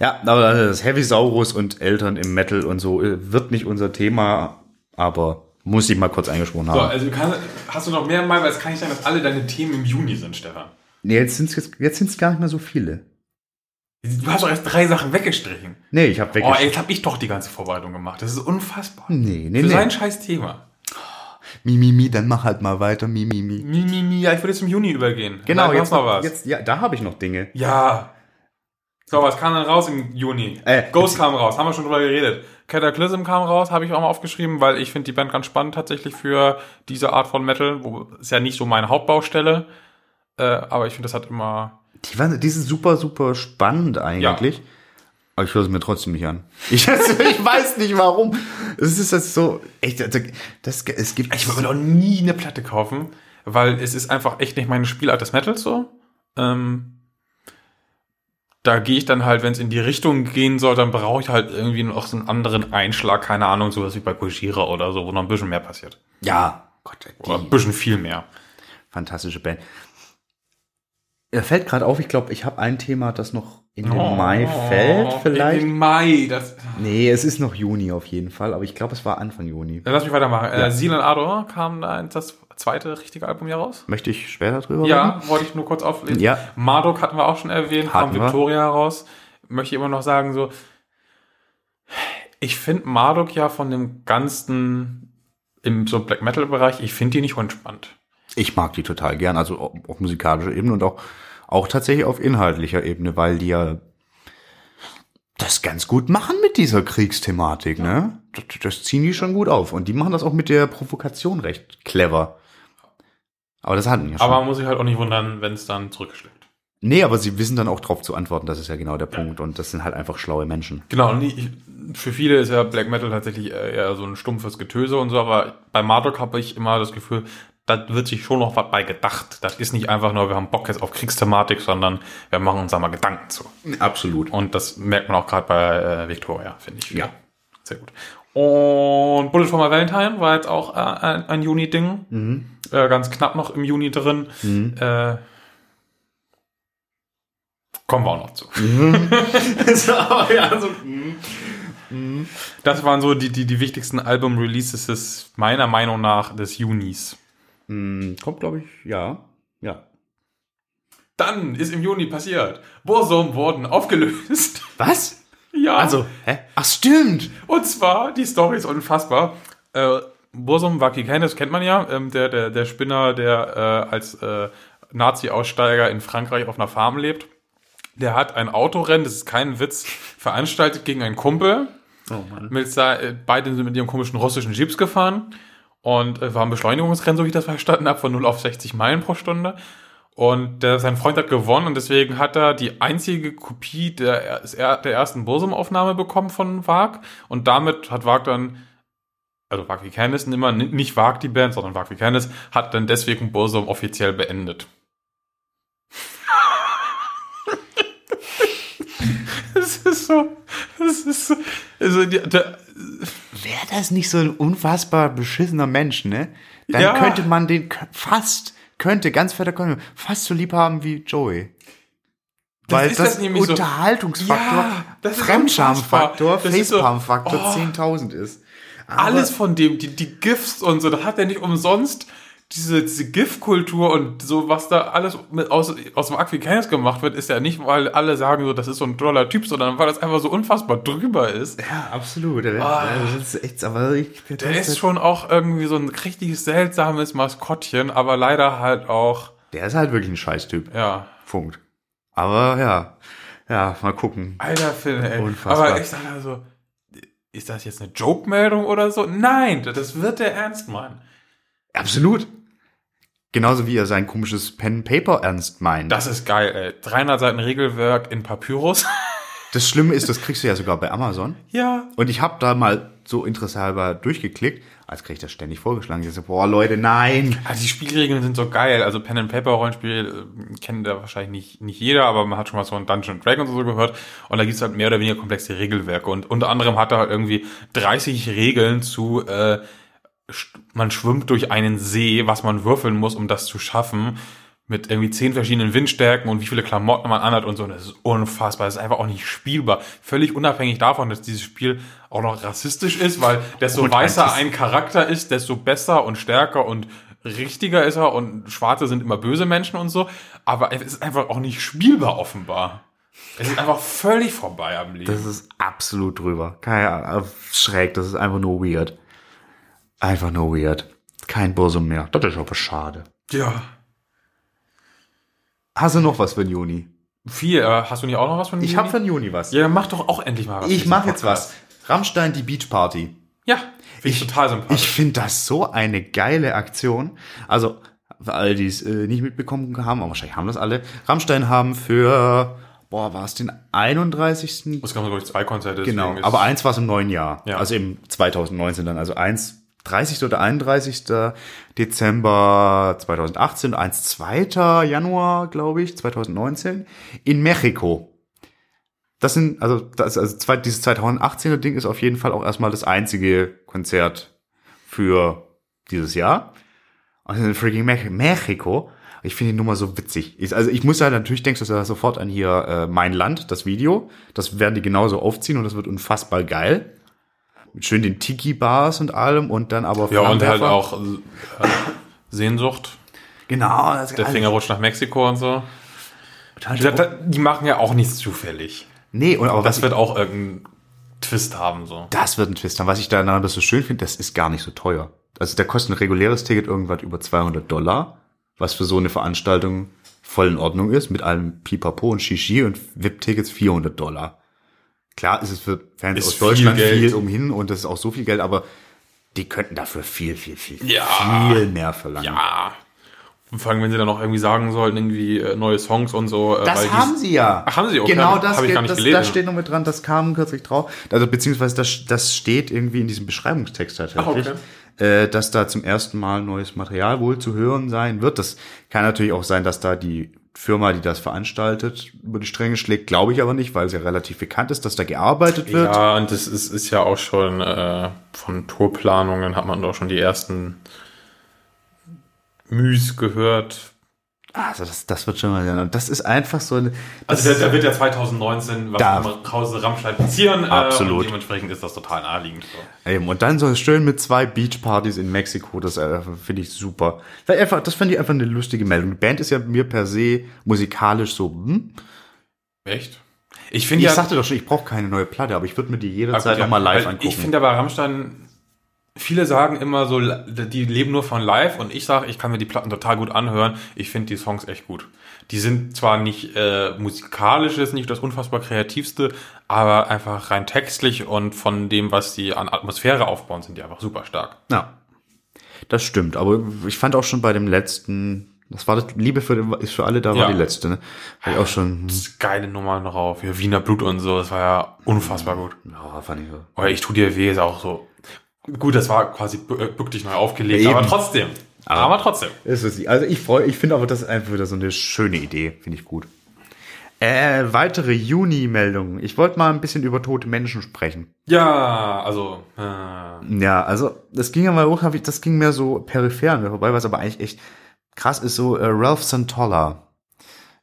Ja, aber das Heavisaurus und Eltern im Metal und so äh, wird nicht unser Thema, aber muss ich mal kurz eingesprochen So, haben. also kann, hast du noch mehr mal, weil es kann nicht sein, dass alle deine Themen im Juni sind, Stefan. nee, jetzt sind es jetzt, jetzt sind's gar nicht mehr so viele. Du hast doch erst drei Sachen weggestrichen. Nee, ich habe Oh, weggeschickt. ey, jetzt hab ich doch die ganze Vorbereitung gemacht. Das ist unfassbar. nee, nee, Für nee. sein scheiß Thema. Mi, mi, mi, dann mach halt mal weiter. Mi, mi, mi. Mi, ja, ich würde jetzt zum Juni übergehen. Genau, Nein, jetzt noch was. Jetzt, ja, da habe ich noch Dinge. Ja. So, was kam dann raus im Juni? Äh, Ghost kam raus, haben wir schon drüber geredet. Cataclysm kam raus, habe ich auch mal aufgeschrieben, weil ich finde die Band ganz spannend tatsächlich für diese Art von Metal. Wo, ist ja nicht so meine Hauptbaustelle, äh, aber ich finde, das hat immer... Die, waren, die sind super, super spannend eigentlich. Aber ich höre es mir trotzdem nicht an. Ich, also, ich weiß nicht warum. Es ist das so, echt, also, das, es gibt. Ich würde noch nie eine Platte kaufen, weil es ist einfach echt nicht meine Spielart des Metals so. Ähm, da gehe ich dann halt, wenn es in die Richtung gehen soll, dann brauche ich halt irgendwie noch so einen anderen Einschlag, keine Ahnung, sowas wie bei Gojira oder so, wo noch ein bisschen mehr passiert. ja, Gott, Oder ein bisschen viel mehr. fantastische Band. Er fällt gerade auf, ich glaube, ich habe ein Thema, das noch in den Oh, Mai fällt, vielleicht. In den Mai, das. Nee, es ist noch Juni auf jeden Fall, aber ich glaube, es war Anfang Juni. Dann lass mich weitermachen. Ja. Äh, Seal and Ardor kam da das zweite richtige Album hier raus. Möchte ich später drüber Ja, wollte ich nur kurz auflesen. Ja. Marduk hatten wir auch schon erwähnt, Hatten wir. Victoria heraus. Möchte ich immer noch sagen, so, ich finde Marduk ja von dem ganzen, im so Black Metal Bereich, ich finde die nicht unspannend. Ich mag die total gern, also auf, auf musikalischer Ebene und auch, auch tatsächlich auf inhaltlicher Ebene, weil die ja das ganz gut machen mit dieser Kriegsthematik, ne? Das, das ziehen die schon gut auf. Und die machen das auch mit der Provokation recht clever. Aber das hatten ja schon. Aber man muss sich halt auch nicht wundern, wenn es dann zurückschlägt. nee, aber sie wissen dann auch drauf zu antworten, das ist ja genau der Punkt. Und das sind halt einfach schlaue Menschen. Genau, und ich, für viele ist ja Black Metal tatsächlich eher so ein stumpfes Getöse und so, aber bei Marduk habe ich immer das Gefühl, da wird sich schon noch was bei gedacht. Das ist nicht einfach nur, wir haben Bock jetzt auf Kriegsthematik, sondern wir machen uns da mal Gedanken zu. Absolut. Und das merkt man auch gerade bei äh, Victoria, finde ich. Ja. Sehr gut. Und Bullet for My Valentine war jetzt auch äh, ein, ein Juni-Ding. Äh, ganz knapp noch im Juni drin. Äh, kommen wir auch noch zu. Das waren so die, die, die wichtigsten Album-Releases meiner Meinung nach des Junis. Hm, kommt, glaube ich, ja. Ja. Dann ist im Juni passiert. Bursum wurden aufgelöst. Was? ja. Also, hä? Ach, stimmt. Und zwar, die Story ist unfassbar. Äh, Bursum Vakikanis kennt man ja, ähm, der, der, der Spinner, der äh, als äh, Nazi-Aussteiger in Frankreich auf einer Farm lebt. Der hat ein Autorennen, das ist kein Witz, veranstaltet gegen einen Kumpel. Oh Mann. Mit, äh, beide sind mit ihrem komischen russischen Jeeps gefahren und äh, war ein Beschleunigungsrennen, so wie ich das verstanden habe, von 0 auf 60 Meilen pro Stunde. Und der, sein Freund hat gewonnen und deswegen hat er die einzige Kopie der, der ersten Bursum-Aufnahme bekommen von Wag. Und damit hat Wag dann, also Wag wie Candice immer, nicht Wag die Band, sondern Wag wie Candice, hat dann deswegen Bursum offiziell beendet. Es ist so, es ist so, also die, der, Wäre das nicht so ein unfassbar beschissener Mensch, ne? Dann Ja. könnte man den fast, könnte, ganz fetter Konto, fast so lieb haben wie Joey. Weil ist das, das nämlich so. Unterhaltungsfaktor, Ja, das Fremdscham-Faktor. Das ist so- Facepalm-Faktor Oh. 10.000 ist. Alles von dem, die, die GIFs und so, das hat er nicht umsonst diese, diese GIF-Kultur und so, was da alles mit aus, aus dem Aquicanis gemacht wird, ist ja nicht, weil alle sagen so, das ist so ein toller Typ, sondern weil das einfach so unfassbar drüber ist. Ja, absolut. Der, Ah. ist echt, aber ich, Der ist schon auch irgendwie so ein richtiges seltsames Maskottchen, aber leider halt auch, der ist halt wirklich ein Scheißtyp. ja. Punkt. Aber ja, ja, mal gucken. Alter Phil, ey. Unfassbar. Aber ich sag also, ist das jetzt eine Joke-Meldung oder so? Nein, das wird der ernst meinen. Absolut. Genauso wie er sein komisches Pen Paper ernst meint. Das ist geil, ey. 300 Seiten Regelwerk in Papyrus. Das Schlimme ist, das kriegst du ja sogar bei Amazon. ja. Und ich habe da mal so interessehalber durchgeklickt. Als krieg ich das ständig vorgeschlagen. Ich so, boah, Leute, nein. Also die Spielregeln sind so geil. Also Pen and Paper Rollenspiel äh, kennt da wahrscheinlich nicht, nicht jeder, aber man hat schon mal so ein Dungeon Dragons und so gehört. Und da gibt's halt mehr oder weniger komplexe Regelwerke. Und unter anderem hat er halt irgendwie 30 Regeln zu, äh, man schwimmt durch einen See, was man würfeln muss, um das zu schaffen. Mit irgendwie zehn verschiedenen Windstärken und wie viele Klamotten man anhat und so. Und das ist unfassbar. Das ist einfach auch nicht spielbar. Völlig unabhängig davon, dass dieses Spiel auch noch rassistisch ist, weil desto Und weißer ein Charakter ist, desto besser und stärker und richtiger ist er und Schwarze sind immer böse Menschen und so. Aber es ist einfach auch nicht spielbar offenbar. Es ist einfach völlig vorbei am Leben. Das ist absolut drüber. Keine Ahnung, schräg, das ist einfach nur weird. Einfach nur weird. Kein Bursum mehr. Das ist aber schade. ja. Hast du noch was für den Juni? Viel. Äh, hast du nicht auch noch was von Ich Juni? habe für den Juni was. Ja, dann mach doch auch endlich mal was. ich für mache jetzt was. Rammstein, die Beach Party. Ja, finde ich, total sympathisch. Ich finde das so eine geile Aktion. Also, für alle, die es äh, nicht mitbekommen haben, aber wahrscheinlich haben das alle. Rammstein haben für, boah, war es den 31. es gab, glaube ich, zwei Konzerte. Genau, aber eins war es im neuen Jahr. Ja. Also im 2019 dann. Also eins 30. oder 31. Dezember 2018 und eins 2. Januar, glaube ich, 2019 in Mexiko. Das sind, also, das, also zwei, dieses 2018er Ding ist auf jeden Fall auch erstmal das einzige Konzert für dieses Jahr. Und in freaking Mex Mexiko. Ich finde die Nummer so witzig. Ich, also ich muss ja natürlich denkst du da sofort an hier äh, Mein Land, das Video. Das werden die genauso aufziehen und das wird unfassbar geil. Mit schön den Tiki-Bars und allem und dann aber ja, und halt auch äh, Sehnsucht. Genau, das Der Finger rutscht nach Mexiko und so. Die machen ja auch nichts zufällig. Nee, und aber Das wird auch irgendeinen Twist haben, so. Das wird ein Twist haben. Was ich daran aber so schön finde, das ist gar nicht so teuer. Also der kostet ein reguläres Ticket irgendwas über 200 Dollar, was für so eine Veranstaltung voll in Ordnung ist, mit allem Pipapo und Shishi und VIP-Tickets 400 Dollar. Klar ist es für Fans Ist aus Deutschland viel viel, umhin und das ist auch so viel Geld, aber die könnten dafür viel, viel, viel, Ja. viel mehr verlangen. Ja. Vor allem, wenn sie dann auch irgendwie sagen sollten, irgendwie äh, neue Songs und so. Äh, Das haben sie ja. Ach, haben sie? Okay, Genau das, hab ich gar nicht das, gelesen. das steht noch mit dran, das kam kürzlich drauf. Also beziehungsweise das, das steht irgendwie in diesem Beschreibungstext tatsächlich. Äh, dass da zum ersten Mal neues Material wohl zu hören sein wird. Das kann natürlich auch sein, dass da die Firma, die das veranstaltet, über die Stränge schlägt, glaube ich aber nicht, weil es ja relativ bekannt ist, dass da gearbeitet wird. Ja, und das ist, ist ja auch schon äh, von Tourplanungen hat man doch schon die ersten Müs gehört. Also das, das wird schon mal, das ist einfach so eine, Also da, da wird ja 2019 was Da. im Hause Rammstein passieren. Äh, Absolut. und dementsprechend ist das total naheliegend. So. Eben, und dann so schön mit zwei Beachpartys in Mexiko, das äh, finde ich super. Weil einfach, das fand ich einfach eine lustige Meldung. Die Band ist ja mir per se musikalisch so, hm? Echt? Ich finde Ich ja, sagte doch schon, ich brauche keine neue Platte, aber ich würde mir die Ah, jederzeit gut, ja. nochmal live angucken. Ich finde aber Rammstein, viele sagen immer so, die leben nur von live und ich sage, ich kann mir die Platten total gut anhören. Ich finde die Songs echt gut. Die sind zwar nicht äh, musikalisch, ist nicht das unfassbar kreativste, aber einfach rein textlich und von dem, was die an Atmosphäre aufbauen, sind die einfach super stark. ja, das stimmt. Aber ich fand auch schon bei dem letzten, das war das Liebe für, ist für alle, da Ja. war die letzte, ne? War ich auch schon, Das geile Nummern drauf. Ja, Wiener Blut und so, das war ja unfassbar gut. ja, fand ich so. Oder ich tu dir weh, ist auch so. Gut, das war quasi äh, bück dich neu aufgelegt, Eben. aber trotzdem. Aber trotzdem. Ist es, also ich freue, ich finde aber das ist einfach wieder so eine schöne Idee, finde ich gut. Äh, weitere Juni-Meldungen. Ich wollte mal ein bisschen über tote Menschen sprechen. Ja, also, äh, Ja, also das ging ja mal hoch, das ging mehr so peripher an mir vorbei, was aber eigentlich echt krass ist. So äh, Ralph Santolla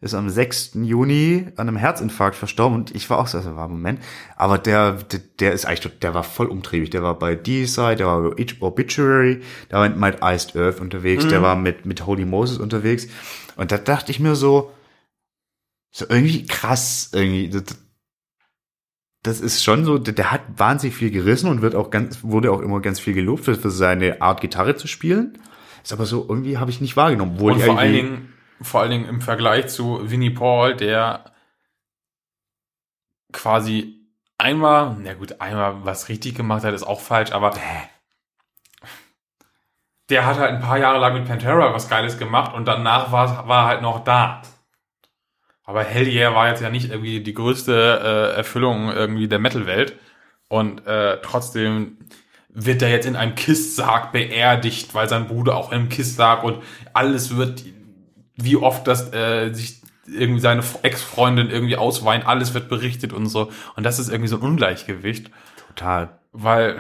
ist am 6. Juni an einem Herzinfarkt verstorben und ich war auch so, also war Moment, aber der, der, der ist eigentlich, der war voll umtriebig, der war bei D-Side, der war bei Obituary, der war mit Iced Earth unterwegs, der war mit, mit Holy Moses unterwegs und da dachte ich mir so, so irgendwie krass, irgendwie, das, das ist schon so, der, hat wahnsinnig viel gerissen und wird auch ganz, wurde auch immer ganz viel gelobt für, für seine Art Gitarre zu spielen. Ist aber so, irgendwie habe ich nicht wahrgenommen. Obwohl Und vor allen Dingen, vor allen Dingen im Vergleich zu Vinnie Paul, der quasi einmal, na gut, einmal was richtig gemacht hat, ist auch falsch, aber der hat halt ein paar Jahre lang mit Pantera was Geiles gemacht und danach war, war er halt noch da. Aber Hell Yeah war jetzt ja nicht irgendwie die größte äh, Erfüllung irgendwie der Metal-Welt. Und äh, trotzdem wird er jetzt in einem Kisssarg beerdigt, weil sein Bruder auch im Kiss lag und alles wird, wie oft das äh, sich irgendwie seine Ex-Freundin irgendwie ausweint, alles wird berichtet und so. Und das ist irgendwie so ein Ungleichgewicht, total. weil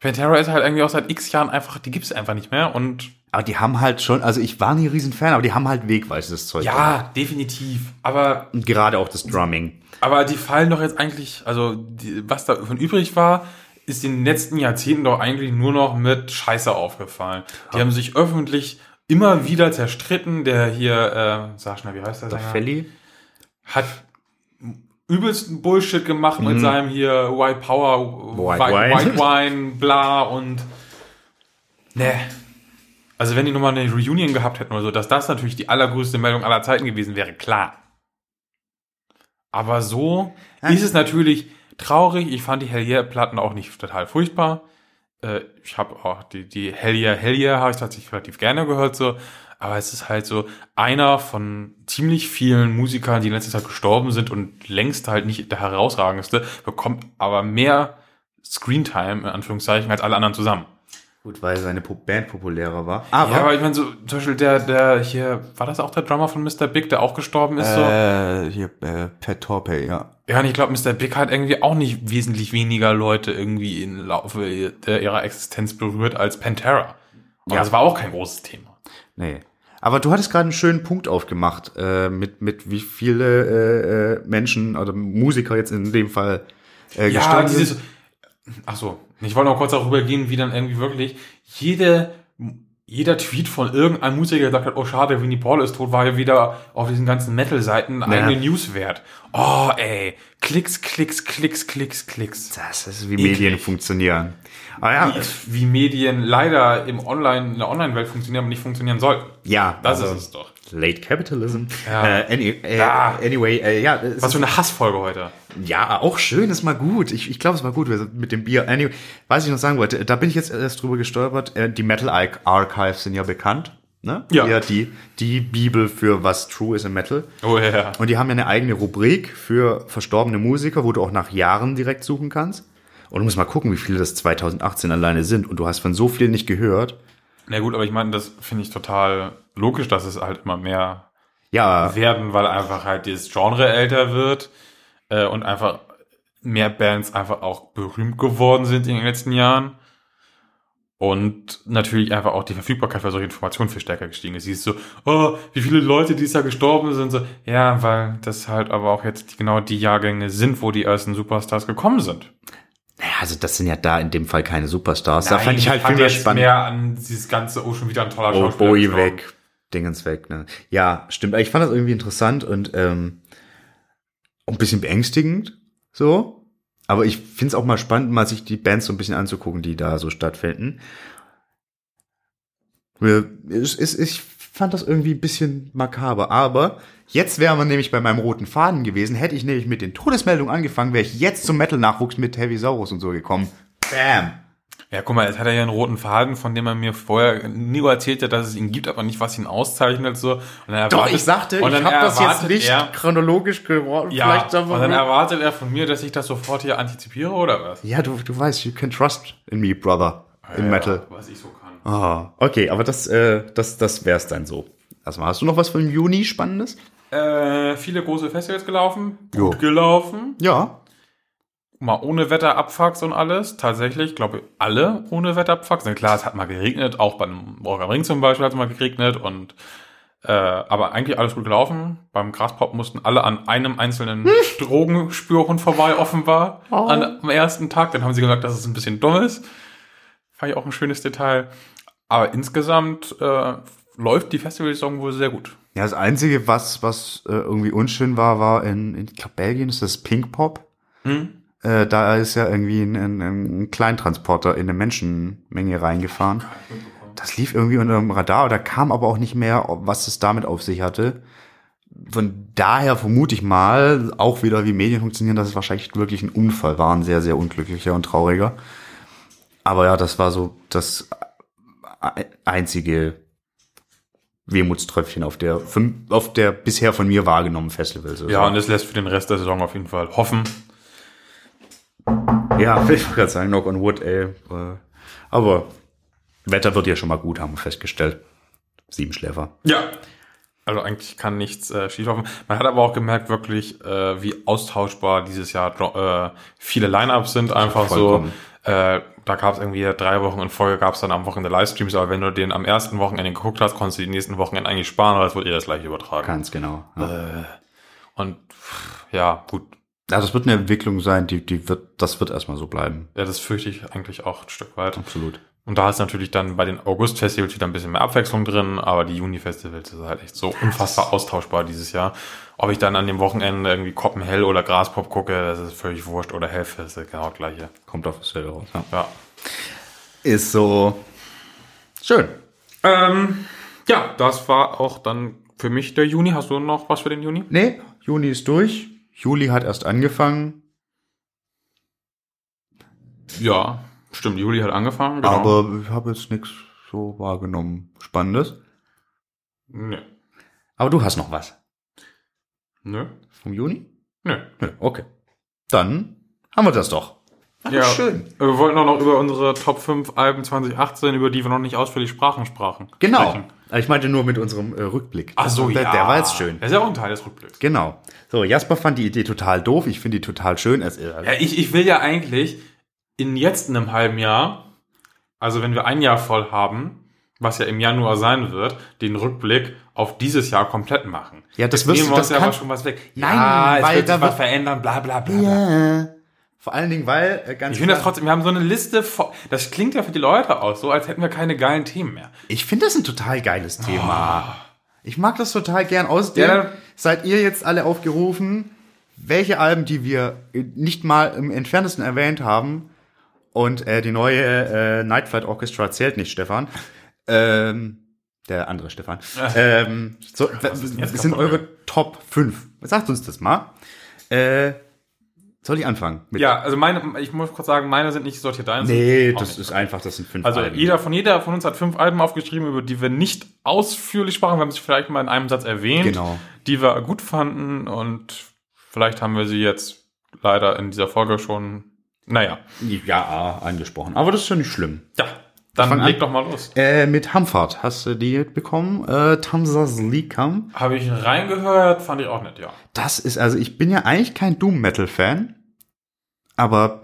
Pantera ist halt irgendwie auch seit x Jahren einfach, die gibt's einfach nicht mehr und Aber die haben halt schon, also ich war nie riesen Fan, aber die haben halt wegweisendes Zeug. gemacht. ja, definitiv. Aber Und gerade auch das Drumming. Aber die fallen doch jetzt eigentlich, also die, was davon übrig war, ist in den letzten Jahrzehnten doch eigentlich nur noch mit Scheiße aufgefallen. Die haben sich öffentlich immer wieder zerstritten. Der hier, äh, sag schnell, wie heißt der Der? Felly. Hat übelsten Bullshit gemacht mit seinem hier White Power, Mhm. White White, Wine. White Wine, bla und ne. Also wenn die nochmal eine Reunion gehabt hätten oder so, dass das natürlich die allergrößte Meldung aller Zeiten gewesen wäre, klar. Aber so Ja. ist es natürlich traurig. Ich fand die Hell Yeah Platten auch nicht total furchtbar. Äh, ich habe auch die, die Hell Yeah, Hell habe ich tatsächlich relativ gerne gehört so. Aber es ist halt so einer von ziemlich vielen Musikern, die in letzter Zeit gestorben sind und längst halt nicht der herausragendste, bekommt aber mehr Screentime, in Anführungszeichen, als alle anderen zusammen. Gut, weil seine Band populärer war. Aber, ja, aber ich meine, so, zum Beispiel der, der hier, war das auch der Drummer von Mr. Big, der auch gestorben ist? so? äh, hier, äh, Pat Torpey, ja. Ja, und ich glaube, Mr. Big hat irgendwie auch nicht wesentlich weniger Leute irgendwie im Laufe der, ihrer Existenz berührt als Pantera. Und Ja. das war auch kein großes Thema. Nee. Aber du hattest gerade einen schönen Punkt aufgemacht, äh, mit, mit wie viele äh, äh, Menschen oder Musiker jetzt in dem Fall äh, Ja, gestorben sind. Ach so, ich wollte noch kurz darüber gehen, wie dann irgendwie wirklich jede, jeder Tweet von irgendeinem Musiker der gesagt hat, oh schade, Winnie Paul ist tot, war ja wieder auf diesen ganzen Metal-Seiten eine eigene News wert. Oh, ey, Klicks, Klicks, Klicks, Klicks, Klicks. Das ist wie Eklig. Medien funktionieren. Aber ja, Wie Medien leider im Online, in der Online-Welt funktionieren, aber nicht funktionieren sollten. ja, Das also ist es doch. Late Capitalism. Ja. Äh, any, äh, Ja. Anyway, äh, ja, Was für eine Hassfolge heute. ja, auch schön, ist mal gut. Ich, ich glaube, es war gut mit dem Bier. Anyway, was ich noch sagen wollte, da bin ich jetzt erst drüber gestolpert. Äh, die Metal Ar- Archives sind ja bekannt. Ne? Ja. ja die, die Bibel für was true ist im Metal. Oh ja. Und die haben ja eine eigene Rubrik für verstorbene Musiker, wo du auch nach Jahren direkt suchen kannst. Und du musst mal gucken, wie viele das 2018 alleine sind. Und du hast von so vielen nicht gehört. Na gut, aber ich meine, das finde ich total logisch, dass es halt immer mehr Ja, werden, weil einfach halt dieses Genre älter wird äh, und einfach mehr Bands einfach auch berühmt geworden sind in den letzten Jahren. Und natürlich einfach auch die Verfügbarkeit für solche Informationen viel stärker gestiegen ist. Siehst so, oh, wie viele Leute dieses Jahr gestorben sind. So, ja, weil das halt aber auch jetzt die, genau die Jahrgänge sind, wo die ersten Superstars gekommen sind. naja, also das sind ja da in dem Fall keine Superstars. da Nein, fand ich halt fand viel mehr spannend. mehr an dieses ganze, oh, schon wieder ein toller Oh, Schauspieler Bowie weg, Dingens weg. Ne? Ja, stimmt. Ich fand das irgendwie interessant und ähm, ein bisschen beängstigend. So. Aber ich finde es auch mal spannend, mal sich die Bands so ein bisschen anzugucken, die da so stattfinden. Ich fand das irgendwie ein bisschen makaber. Aber jetzt wäre man nämlich bei meinem roten Faden gewesen. Hätte ich nämlich mit den Todesmeldungen angefangen, wäre ich jetzt zum Metal-Nachwuchs mit Heavy Saurus und so gekommen. Bam! Ja, guck mal, jetzt hat er ja einen roten Faden, von dem er mir vorher nie erzählt hat, dass es ihn gibt, aber nicht, was ihn auszeichnet. So. Und dann Doch, erwartet- ich sagte, und ich dann habe das jetzt nicht Er, chronologisch geworden. ja, Vielleicht und dann aber erwartet er von mir, dass ich das sofort hier antizipiere, oder was? ja, du, du weißt, you can trust in me, brother, im Ja, Metal. Was ich so kann. Ah, okay, aber das, äh, das, das wär's dann so. Erstmal, hast du noch was von Juni Spannendes? Äh, viele große Festivals gelaufen, Jo. gut gelaufen, Ja. Mal ohne Wetterabfucks und alles. Tatsächlich, glaube ich, alle ohne Wetterabfucks. Na klar, es hat mal geregnet, auch beim Rock am Ring zum Beispiel hat es mal geregnet und Äh, aber eigentlich alles gut gelaufen. Beim Graspop mussten alle an einem einzelnen Drogenspürhund vorbei, offenbar, Oh. an, am ersten Tag. Dann haben sie gesagt, dass es ein bisschen dumm ist. Fand ich auch ein schönes Detail. Aber insgesamt äh, läuft die Festivalsaison wohl sehr gut. Ja, das Einzige, was, was äh, irgendwie unschön war, war in, in ich glaub, Belgien ist das Pink Pop. Hm? Äh, da ist ja irgendwie ein, ein, ein Kleintransporter in eine Menschenmenge reingefahren. Das lief irgendwie unter dem Radar, da kam aber auch nicht mehr, was es damit auf sich hatte. Von daher vermute ich mal, auch wieder wie Medien funktionieren, dass es wahrscheinlich wirklich ein Unfall war, ein sehr, sehr unglücklicher und trauriger. Aber ja, das war so das einzige Wehmutströpfchen auf der, auf der bisher von mir wahrgenommenen Festival. Ja, und es lässt für den Rest der Saison auf jeden Fall hoffen. Ja, ich wollte gerade sagen, knock on wood, ey. Äh, Aber Wetter wird ja schon mal gut, haben wir festgestellt. Sieben Schläfer. Ja. Also eigentlich kann nichts äh, schieflaufen. Man hat aber auch gemerkt wirklich, äh, wie austauschbar dieses Jahr äh, viele Line-Ups sind. Einfach so. Vollkommen. Äh, da gab es irgendwie drei Wochen in Folge, gab es dann am Wochenende Livestreams, aber wenn du den am ersten Wochenende geguckt hast, konntest du die nächsten Wochenende eigentlich sparen, weil das wurde ihr das gleiche übertragen. Ganz genau. Ja. Und pff, ja, gut. Ja, das wird eine Entwicklung sein, die, die wird, das wird erstmal so bleiben. Ja, das fürchte ich eigentlich auch ein Stück weit. Absolut. Und da ist natürlich dann bei den August-Festivals wieder ein bisschen mehr Abwechslung drin, aber die Juni-Festivals ist halt echt so unfassbar austauschbar dieses Jahr. Ob ich dann an dem Wochenende irgendwie Koppenhell oder Graspop gucke, das ist völlig wurscht. Oder Hellfest, ist genau das gleiche. Kommt auf dasselbe raus. Ja. Ja. Ist so schön. Ähm, ja, das war auch dann für mich der Juni. Hast du noch was für den Juni? Nee, Juni ist durch. Juli hat erst angefangen, Ja, stimmt. Juli hat angefangen. Genau. aber ich habe jetzt nichts so wahrgenommen. Spannendes. Nö. Aber du hast noch was. Nö. Vom Juni? Nö. Nö, okay. Dann haben wir das doch. Ach, Ja, schön. Wir wollten auch noch über unsere Top 5 Alben 2018, über die wir noch nicht ausführlich sprachen, sprachen. Genau. sprechen. Ich meinte nur mit unserem äh, Rückblick. Ach so, der, ja. Der war jetzt schön. Das ist ja auch ein Teil des Rückblicks. Genau. So, Jasper fand die Idee total doof. Ich finde die total schön. Es, äh, Ja, ich, ich will ja eigentlich in jetzt einem halben Jahr, also wenn wir ein Jahr voll haben, was ja im Januar sein wird, den Rückblick auf dieses Jahr komplett machen. Ja, das wirst nehmen du- wir das uns ja kann- aber schon was weg. Nein, ja, es weil wird da sich was wird- verändern, bla bla bla. bla. Vor allen Dingen, weil äh, ganz Ich finde das trotzdem, wir haben so eine Liste, vo- das klingt ja für die Leute aus, so als hätten wir keine geilen Themen mehr. Ich finde das ein total geiles Thema. Ich mag das total gern. Außerdem Ja. seid ihr jetzt alle aufgerufen, welche Alben, die wir äh, nicht mal im entferntesten erwähnt haben, und äh, die neue äh, Night Flight Orchestra zählt nicht, Stefan. Ähm, der andere Stefan. Ähm, so, das sind eure Top 5. Sagt uns das mal. Äh, soll ich anfangen? Mit Ja, also meine, ich muss kurz sagen, meine sind nicht sortiert, deine Nee, das nicht. ist einfach, das sind fünf Also Alben. jeder von jeder von uns hat fünf Alben aufgeschrieben, über die wir nicht ausführlich sprachen. Wir haben sie vielleicht mal in einem Satz erwähnt, Genau. die wir gut fanden und vielleicht haben wir sie jetzt leider in dieser Folge schon. Naja, Ja, angesprochen. Aber das ist ja nicht schlimm. ja, dann Fang an. leg doch mal los. Äh, mit Hamfahrt hast du die bekommen. Äh, Tamsas Likam. Habe ich reingehört, fand ich auch nett, ja. Das ist, also ich bin ja eigentlich kein Doom-Metal-Fan, aber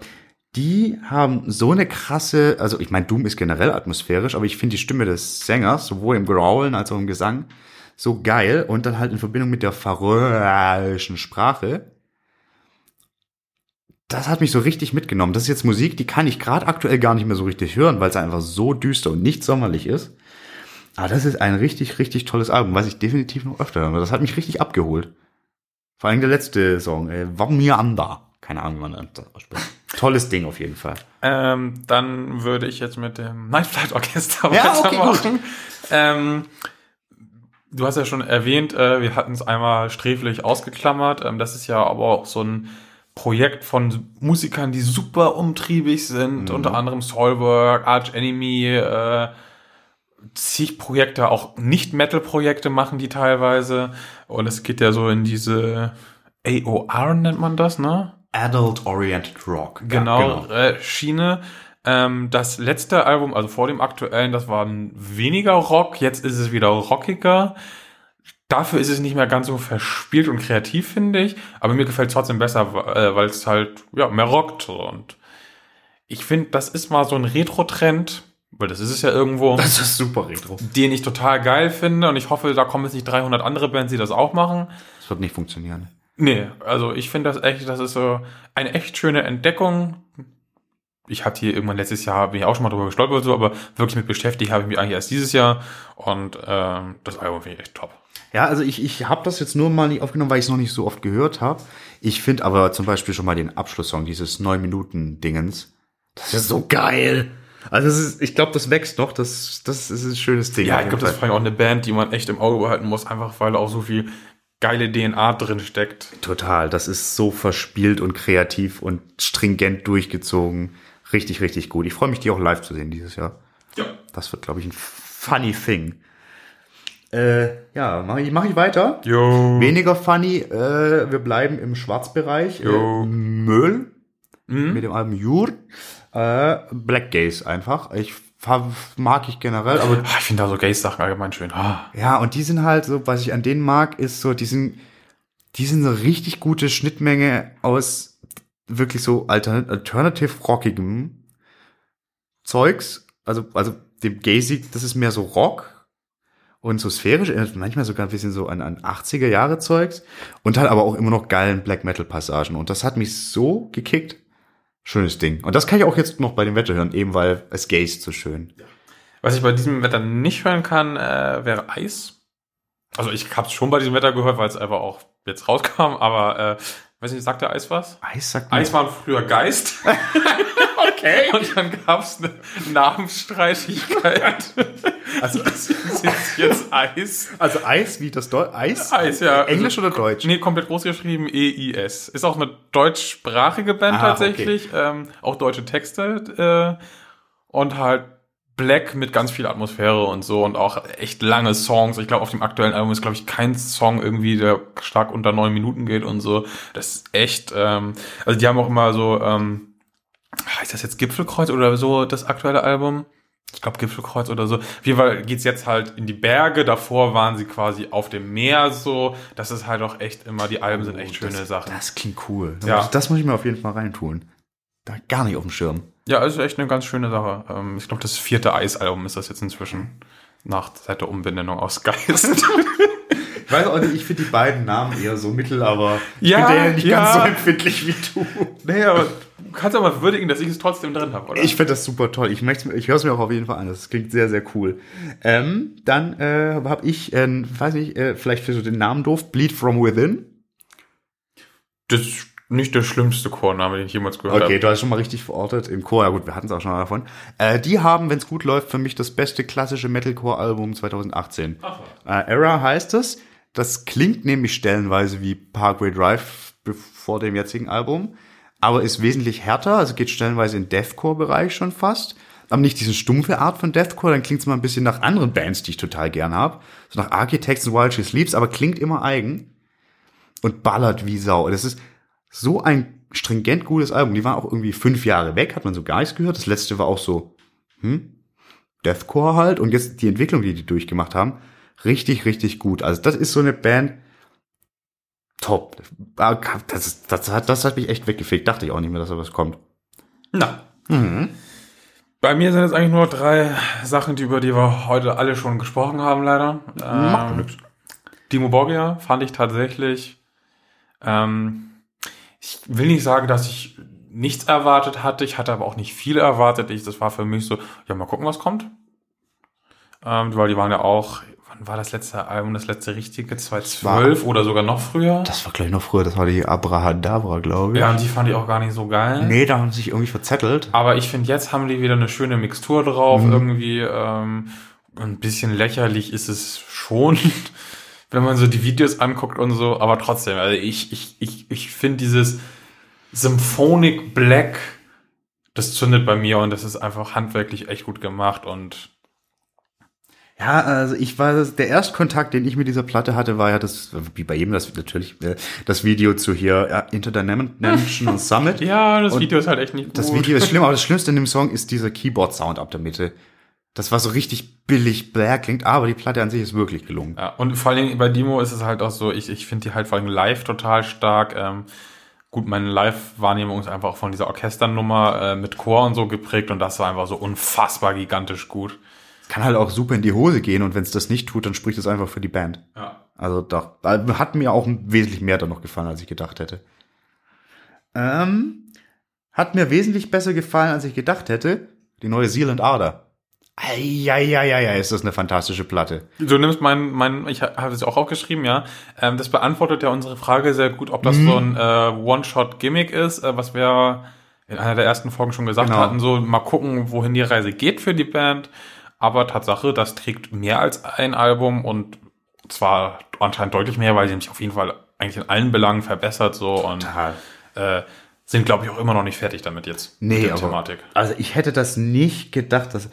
die haben so eine krasse, also ich meine, Doom ist generell atmosphärisch, aber ich finde die Stimme des Sängers, sowohl im Growlen als auch im Gesang, so geil und dann halt in Verbindung mit der färöischen Sprache. Das hat mich so richtig mitgenommen. Das ist jetzt Musik, die kann ich gerade aktuell gar nicht mehr so richtig hören, weil es einfach so düster und nicht sommerlich ist. Aber das ist ein richtig, richtig tolles Album, was ich definitiv noch öfter höre. Das hat mich richtig abgeholt. Vor allem der letzte Song, äh, anda. Keine Ahnung, wie man das ausspricht. Tolles Ding auf jeden Fall. Ähm, dann würde ich jetzt mit dem Night Flight Orchester Ja, okay, weitermachen. Ähm, du hast ja schon erwähnt, äh, wir hatten es einmal sträflich ausgeklammert. Ähm, das ist ja aber auch so ein Projekt von Musikern, die super umtriebig sind, unter anderem Soilwork, Arch Enemy, äh, zig Projekte, auch Nicht-Metal-Projekte machen die teilweise. Und es geht ja so in diese AOR nennt man das, ne? Adult Oriented Rock. genau, Äh, Schiene. Ähm, das letzte Album, also vor dem aktuellen, das war weniger Rock, jetzt ist es wieder rockiger. Dafür ist es nicht mehr ganz so verspielt und kreativ, finde ich. Aber mir gefällt es trotzdem besser, äh, weil es halt ja, mehr rockt. Und ich finde, das ist mal so ein Retro-Trend, weil das ist es ja irgendwo, Das ist super retro. den ich total geil finde und ich hoffe, da kommen jetzt nicht 300 andere Bands, die das auch machen. Das wird nicht funktionieren. Nee, also ich finde das echt, das ist so eine echt schöne Entdeckung. Ich hatte hier irgendwann letztes Jahr, bin ich auch schon mal drüber gestolpert und so, aber wirklich mit beschäftigt habe ich mich eigentlich erst dieses Jahr und ähm, das Album finde ich echt top. Ja, also ich, ich habe das jetzt nur mal nicht aufgenommen, weil ich es noch nicht so oft gehört habe. Ich finde aber zum Beispiel schon mal den Abschlusssong, dieses 9-Minuten-Dingens. Das ist so geil. Also ist, ich glaube, das wächst noch. Das, das ist ein schönes Ding. Ja, ich glaube, das ist vor allem auch eine Band, die man echt im Auge behalten muss, einfach weil auch so viel geile DNA drin steckt. total. Das ist so verspielt und kreativ und stringent durchgezogen. Richtig, richtig gut. Ich freue mich, die auch live zu sehen dieses Jahr. Ja. Das wird, glaube ich, ein funny thing. Äh, ja, mache ich, mach ich weiter. Jo. Weniger funny, äh, wir bleiben im Schwarzbereich. Jo. Äh, Müll Mhm. mit dem Album Jur. Äh, Black Gaze einfach. Ich mag ich generell, aber Ah, Ich finde da so Gays-Sachen allgemein schön. Ah. ja, und die sind halt so, was ich an denen mag, ist so, die sind, die sind eine richtig gute Schnittmenge aus wirklich so altern alternative rockigem Zeugs. Also, also dem Gazy, das ist mehr so Rock und so sphärisch, manchmal sogar ein bisschen so an, an 80er Jahre Zeugs und halt aber auch immer noch geilen Black Metal Passagen. Und das hat mich so gekickt. Schönes Ding. Und das kann ich auch jetzt noch bei dem Wetter hören, eben weil es Gaze so schön. Was ich bei diesem Wetter nicht hören kann, äh, wäre Eis. Also ich habe es schon bei diesem Wetter gehört, weil es einfach auch jetzt rauskam, aber äh, weiß nicht, sagt der Eis was? Eis sagt Eis war früher Geist. okay. Und dann gab's eine Namensstreitigkeit. Also, Das ist jetzt Eis. Also Eis wie das Deu Eis? Eis, ja. Englisch oder Deutsch? Nee, komplett groß geschrieben, E-I-S. Ist auch eine deutschsprachige Band Ah, tatsächlich. Ähm, auch deutsche Texte. Äh, und halt Black mit ganz viel Atmosphäre und so und auch echt lange Songs. Ich glaube, auf dem aktuellen Album ist, glaube ich, kein Song irgendwie, der stark unter neun Minuten geht und so. Das ist echt, ähm, also die haben auch immer so, ähm, heißt das jetzt Gipfelkreuz oder so, das aktuelle Album? Ich glaube Gipfelkreuz oder so. Auf jeden Fall geht's jetzt halt in die Berge. Davor waren sie quasi auf dem Meer so. Das ist halt auch echt immer, die Alben sind echt schöne das, Sachen. Das klingt cool. Das, Ja. muss, das muss ich mir auf jeden Fall reintun. Da gar nicht auf dem Schirm. Ja, ist echt eine ganz schöne Sache. Ähm, ich glaube, das vierte Eis-Album ist das jetzt inzwischen. Nach, seit der Umbenennung aus Geist. Ich weiß auch nicht, ich finde die beiden Namen eher so mittel, aber ich Ja, bin da ja nicht ja. ganz so empfindlich wie du. nee, aber du kannst aber würdigen, dass ich es trotzdem drin habe, oder? Ich finde das super toll. Ich, ich höre es mir auch auf jeden Fall an. Das klingt sehr, sehr cool. Ähm, dann äh, habe ich, äh, weiß nicht, äh, vielleicht für so den Namen doof, Bleed From Within. das ist nicht der schlimmste Chorname, den ich jemals gehört Okay, habe. du hast schon mal richtig verortet im Chor. Ja gut, wir hatten es auch schon mal davon. Äh, die haben, wenn es gut läuft, für mich das beste klassische Metalcore-Album 2018. Äh, Era heißt es. Das klingt nämlich stellenweise wie Parkway Drive vor dem jetzigen Album, aber ist wesentlich härter, also geht stellenweise in Deathcore-Bereich schon fast. Aber nicht diese stumpfe Art von Deathcore, dann klingt es mal ein bisschen nach anderen Bands, die ich total gern habe. So nach Architects und Wild She Sleeps, aber klingt immer eigen und ballert wie Sau. Das ist so ein stringent gutes Album. Die waren auch irgendwie fünf Jahre weg, hat man so gar nichts gehört. Das letzte war auch so, hm, Deathcore halt. Und jetzt die Entwicklung, die die durchgemacht haben, richtig, richtig gut. Also das ist so eine Band, top. Ah, Das, das, hat, das hat mich echt weggefegt. Dachte ich auch nicht mehr, dass da was kommt. Na. Bei mir sind jetzt eigentlich nur drei Sachen, die, über die wir heute alle schon gesprochen haben, leider. Macht Ähm. Dimo Borgia fand ich tatsächlich. Ähm, ich will nicht sagen, dass ich nichts erwartet hatte. Ich hatte aber auch nicht viel erwartet. Ich, das war für mich so, ja, mal gucken, was kommt. Ähm, weil die waren ja auch, wann war das letzte Album, das letzte richtige? 2012 oder sogar noch früher? Das war gleich noch früher, das war die Abrahadabra, glaube ich. Ja, und die fand ich auch gar nicht so geil. Nee, da haben sie sich irgendwie verzettelt. Aber ich finde, jetzt haben die wieder eine schöne Mixtur drauf. Mhm. Irgendwie ähm, ein bisschen lächerlich ist es schon, wenn man so die Videos anguckt und so. Aber trotzdem, also ich, ich, ich, ich finde dieses Symphonic Black, das zündet bei mir und das ist einfach handwerklich echt gut gemacht und Ja, also ich war der Erstkontakt, den ich mit dieser Platte hatte, war ja das, wie bei jedem, das natürlich, äh, das Video zu hier ja, Interdimensional Summit. ja, das Und Video ist halt echt nicht gut. Das Video ist schlimm, aber das Schlimmste in dem Song ist dieser Keyboard-Sound ab der Mitte. Das war so richtig billig black klingt, aber die Platte an sich ist wirklich gelungen. Ja, und vor allen Dingen bei Demo ist es halt auch so, ich, ich finde die halt vor allem live total stark. Ähm, gut, meine Live-Wahrnehmung ist einfach auch von dieser Orchesternummer äh, mit Chor und so geprägt und das war einfach so unfassbar gigantisch gut. Kann halt auch super in die Hose gehen und wenn es das nicht tut, dann spricht es einfach für die Band. Ja. Also doch, da hat mir auch wesentlich mehr dann noch gefallen, als ich gedacht hätte. Ähm, hat mir wesentlich besser gefallen, als ich gedacht hätte. Die neue Zealand Ader. Eieieiei, ist das eine fantastische Platte. Du nimmst mein, mein ich habe es auch aufgeschrieben, ja. Ähm, das beantwortet ja unsere Frage sehr gut, ob das so ein äh, One-Shot-Gimmick ist, äh, was wir in einer der ersten Folgen schon gesagt Genau. hatten. So mal gucken, wohin die Reise geht für die Band. Aber Tatsache, das trägt mehr als ein Album und zwar anscheinend deutlich mehr, weil sie sich auf jeden Fall eigentlich in allen Belangen verbessert so und Total. äh, sind, glaube ich, auch immer noch nicht fertig damit jetzt. Nee, mit der aber, Thematik. also ich hätte das nicht gedacht, dass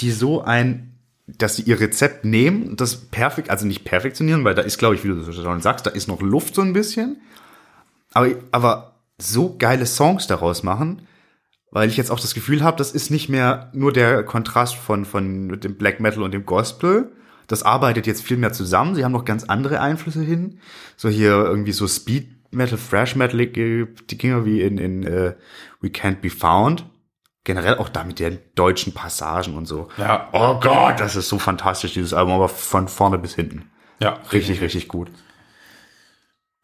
die so ein, dass sie ihr Rezept nehmen und das perfekt, also nicht perfektionieren, weil da ist, glaube ich, wie du so schon sagst, da ist noch Luft so ein bisschen, aber, aber so geile Songs daraus machen, weil ich jetzt auch das Gefühl habe, das ist nicht mehr nur der Kontrast von, von dem Black Metal und dem Gospel. Das arbeitet jetzt viel mehr zusammen. Sie haben noch ganz andere Einflüsse hin. So hier irgendwie so Speed Metal, Thrash Metal, die Dinger wie in, in äh, We Can't Be Found. Generell auch da mit den deutschen Passagen und so. Ja. Oh Gott, das ist so fantastisch, dieses Album, aber von vorne bis hinten. Ja, Richtig, richtig gut.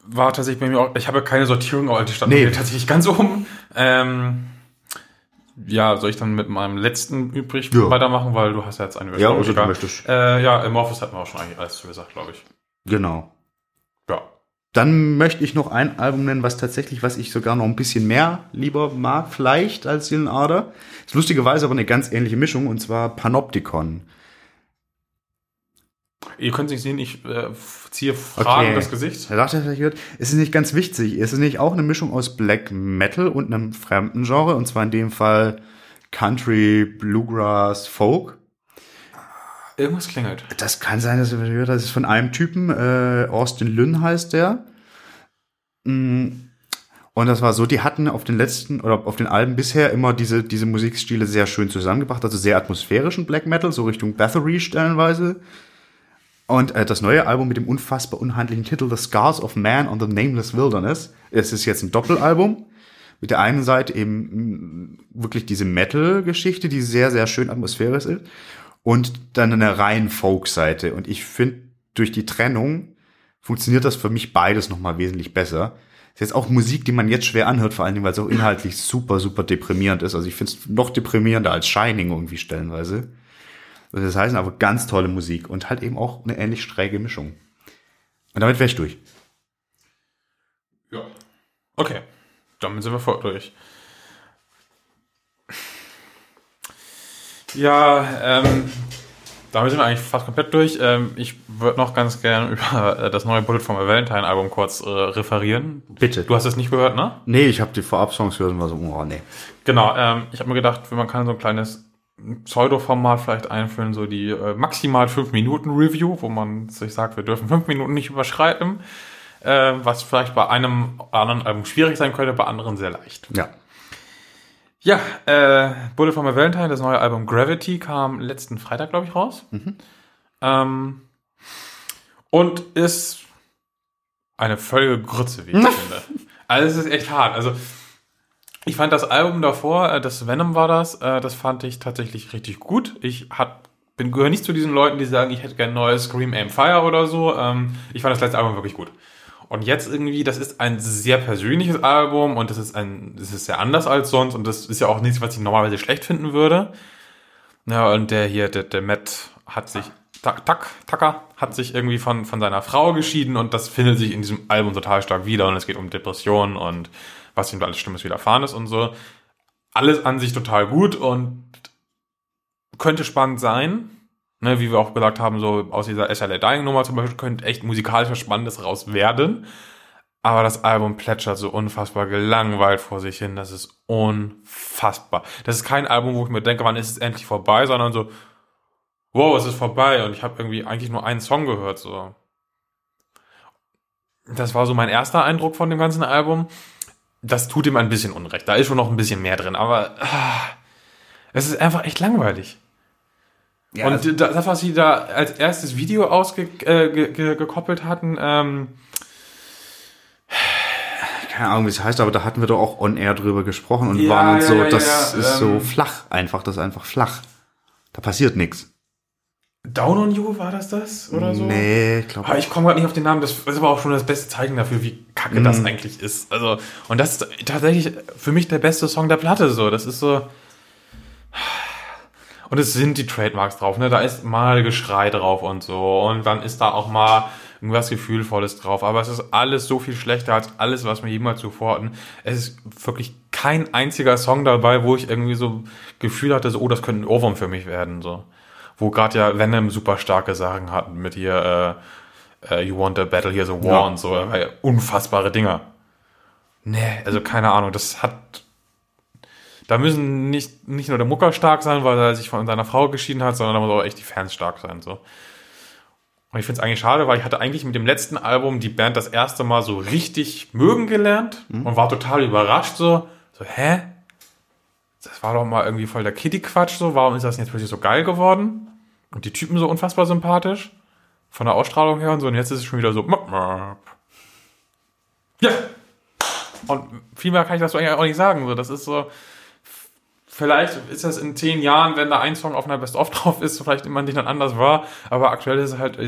war tatsächlich bei mir auch, ich habe keine Sortierung, aber die stand Nee. tatsächlich ganz oben. Ähm, ja, soll ich dann mit meinem letzten übrig Ja. weitermachen, weil du hast ja jetzt eine Ja, also du möchtest. Äh, ja, Amorphous hat man auch schon eigentlich alles zu gesagt, glaube ich. Genau. Ja. Dann möchte ich noch ein Album nennen, was tatsächlich, was ich sogar noch ein bisschen mehr lieber mag, vielleicht als Seelen Ader. Ist lustigerweise aber eine ganz ähnliche Mischung, und zwar Panopticon. Ihr könnt nicht sehen, ich äh, ziehe Fragen Okay. das Gesicht. Da dachte ich vielleicht, gehört, es ist nicht ganz wichtig. Es ist nicht auch eine Mischung aus Black Metal und einem fremden Genre, und zwar in dem Fall Country, Bluegrass, Folk. Irgendwas klingelt. Das kann sein, dass das ist von einem Typen, äh, Austin Lynn heißt der. Mm, Und das war so, die hatten auf den letzten oder auf den Alben bisher immer diese, diese Musikstile sehr schön zusammengebracht, also sehr atmosphärischen Black Metal, so Richtung Bathory stellenweise. Und äh, das neue Album mit dem unfassbar unhandlichen Titel The Scars of Man on the Nameless Wilderness. Es ist jetzt ein Doppelalbum. Mit der einen Seite eben mm, wirklich diese Metal-Geschichte, die sehr, sehr schön atmosphärisch ist. Und dann eine rein Folk-Seite. Und ich finde, durch die Trennung funktioniert das für mich beides nochmal wesentlich besser. Ist jetzt auch Musik, die man jetzt schwer anhört, vor allen Dingen, weil es auch inhaltlich super, super deprimierend ist. Also ich finde es noch deprimierender als Shining irgendwie stellenweise. Also Das heißt aber ganz tolle Musik und halt eben auch eine ähnlich schräge Mischung. Und damit wäre ich durch. Ja. Okay. Damit sind wir voll durch. Ja, ähm, damit sind wir eigentlich fast komplett durch. Ähm, ich würde noch ganz gern über äh, das neue Bullet from a Valentine Album kurz äh, referieren. Bitte. Du hast es nicht gehört, ne? Nee, ich habe die Vorab-Songs gehört und war so, oh nee. Genau, ähm, ich habe mir gedacht, man kann so ein kleines Pseudo-Format vielleicht einführen, so die äh, maximal 5 Minuten Review, wo man sich sagt, wir dürfen 5 Minuten nicht überschreiten, äh, was vielleicht bei einem anderen Album schwierig sein könnte, bei anderen sehr leicht. Ja. Ja, äh, Bullet from a Valentine, das neue Album Gravity, kam letzten Freitag, glaube ich, raus. Ähm, und ist eine völlige Grütze, wie ich finde. Also es ist echt hart. Also ich fand das Album davor, äh, das Venom war das, äh, das fand ich tatsächlich richtig gut. Ich hat, bin gehöre nicht zu diesen Leuten, die sagen, ich hätte gerne ein neues Scream Aim Fire oder so. Ähm, ich fand das letzte Album wirklich gut. Und jetzt irgendwie, das ist ein sehr persönliches Album und das ist ein, das ist sehr anders als sonst und das ist ja auch nichts, was ich normalerweise schlecht finden würde. Ja, und der hier, der, der Matt hat sich, Tak, Tak, Tucker hat sich irgendwie von, von seiner Frau geschieden und das findet sich in diesem Album total stark wieder und es geht um Depressionen und was ihm da alles Schlimmes widerfahren ist und so. Alles an sich total gut und könnte spannend sein. Ne, wie wir auch gesagt haben, so aus dieser SLA Dying Nummer zum Beispiel könnte echt musikalisch was Spannendes raus werden. Aber das Album plätschert so unfassbar gelangweilt vor sich hin. Das ist unfassbar. Das ist kein Album, wo ich mir denke, wann ist es endlich vorbei, sondern so, wow, es ist vorbei. Und ich habe irgendwie eigentlich nur einen Song gehört. So. Das war so mein erster Eindruck von dem ganzen Album. Das tut ihm ein bisschen Unrecht. Da ist schon noch ein bisschen mehr drin, aber ah, es ist einfach echt langweilig. ja Und also, das, was sie da als erstes Video ausgekoppelt äh, hatten, ähm, keine Ahnung, wie es heißt, aber da hatten wir doch auch on air drüber gesprochen und Ja, waren uns ja, so, das ist so ähm, flach einfach, das ist einfach flach. Da passiert nichts. Down on You war das das oder so? Nee, ich glaube Aber ich komme gerade nicht auf den Namen. Das ist aber auch schon das beste Zeichen dafür, wie kacke Mhm. das eigentlich ist. Also, und das ist tatsächlich für mich der beste Song der Platte. So, das ist so. Und es sind die Trademarks drauf, ne? Da ist mal Geschrei drauf und so. Und dann ist da auch mal irgendwas Gefühlvolles drauf. Aber es ist alles so viel schlechter als alles, was wir jemals zuvor hatten. Es ist wirklich kein einziger Song dabei, wo ich irgendwie so Gefühl hatte, so, oh, das könnte ein Ohrwurm für mich werden, so. Wo gerade ja Venom super starke Sachen hatten mit hier, äh, äh, You Want a Battle, Here's a War Ja. und so. Weil unfassbare Dinger. Nee, also keine Ahnung, das hat. Da müssen nicht, nicht nur der Mucker stark sein, weil er sich von seiner Frau geschieden hat, sondern da muss auch echt die Fans stark sein. So. Und ich finde es eigentlich schade, weil ich hatte eigentlich mit dem letzten Album die Band das erste Mal so richtig mögen gelernt und war total überrascht. So, so hä? Das war doch mal irgendwie voll der Kitty-Quatsch. So, warum ist das jetzt plötzlich so geil geworden? Und die Typen so unfassbar sympathisch. Von der Ausstrahlung her und so. Und jetzt ist es schon wieder so. Ja, und viel mehr kann ich dazu eigentlich auch nicht sagen. So, das ist so. Vielleicht ist das in zehn Jahren, wenn da ein Song auf einer Best-of drauf ist, vielleicht immer nicht dann anders war. Aber aktuell ist es halt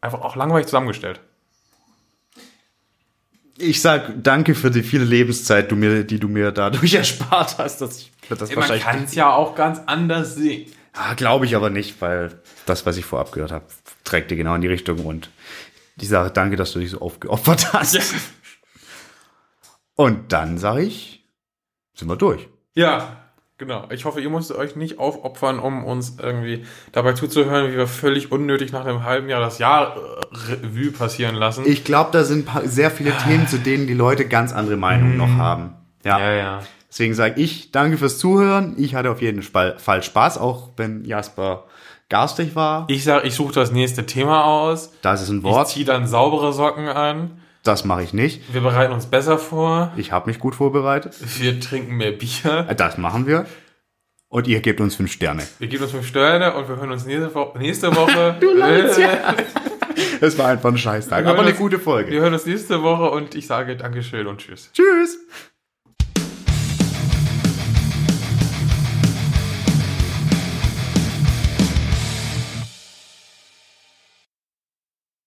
einfach auch langweilig zusammengestellt. Ich sag danke für die viele Lebenszeit, du mir, die du mir dadurch erspart hast. Dass ich das Man wahrscheinlich. kann es ja auch ganz anders sehen. Ah, Glaube ich aber nicht, weil das, was ich vorab gehört habe, trägt dir genau in die Richtung und die Sache, danke, dass du dich so aufgeopfert hast. Und dann sage ich, sind wir durch. Ja, genau. Ich hoffe, ihr müsst euch nicht aufopfern, um uns irgendwie dabei zuzuhören, wie wir völlig unnötig nach einem halben Jahr das Jahr äh, Revue passieren lassen. Ich glaube, da sind sehr viele Themen, zu denen die Leute ganz andere Meinungen noch haben. Ja. ja, ja. Deswegen sage ich danke fürs Zuhören. Ich hatte auf jeden Fall Spaß, auch wenn Jasper garstig war. Ich sag, ich suche das nächste Thema aus. Das ist ein Ich Wort. ziehe dann saubere Socken an. Das mache ich nicht. Wir bereiten uns besser vor. Ich habe mich gut vorbereitet. Wir trinken mehr Bier. Das machen wir. Und ihr gebt uns fünf Sterne. Wir geben uns fünf Sterne und wir hören uns nächste, Wo nächste Woche. Du lachst, ja. Das war einfach ein Scheißtag. Aber eine uns- gute Folge. Wir hören uns nächste Woche und ich sage Dankeschön und Tschüss. Tschüss.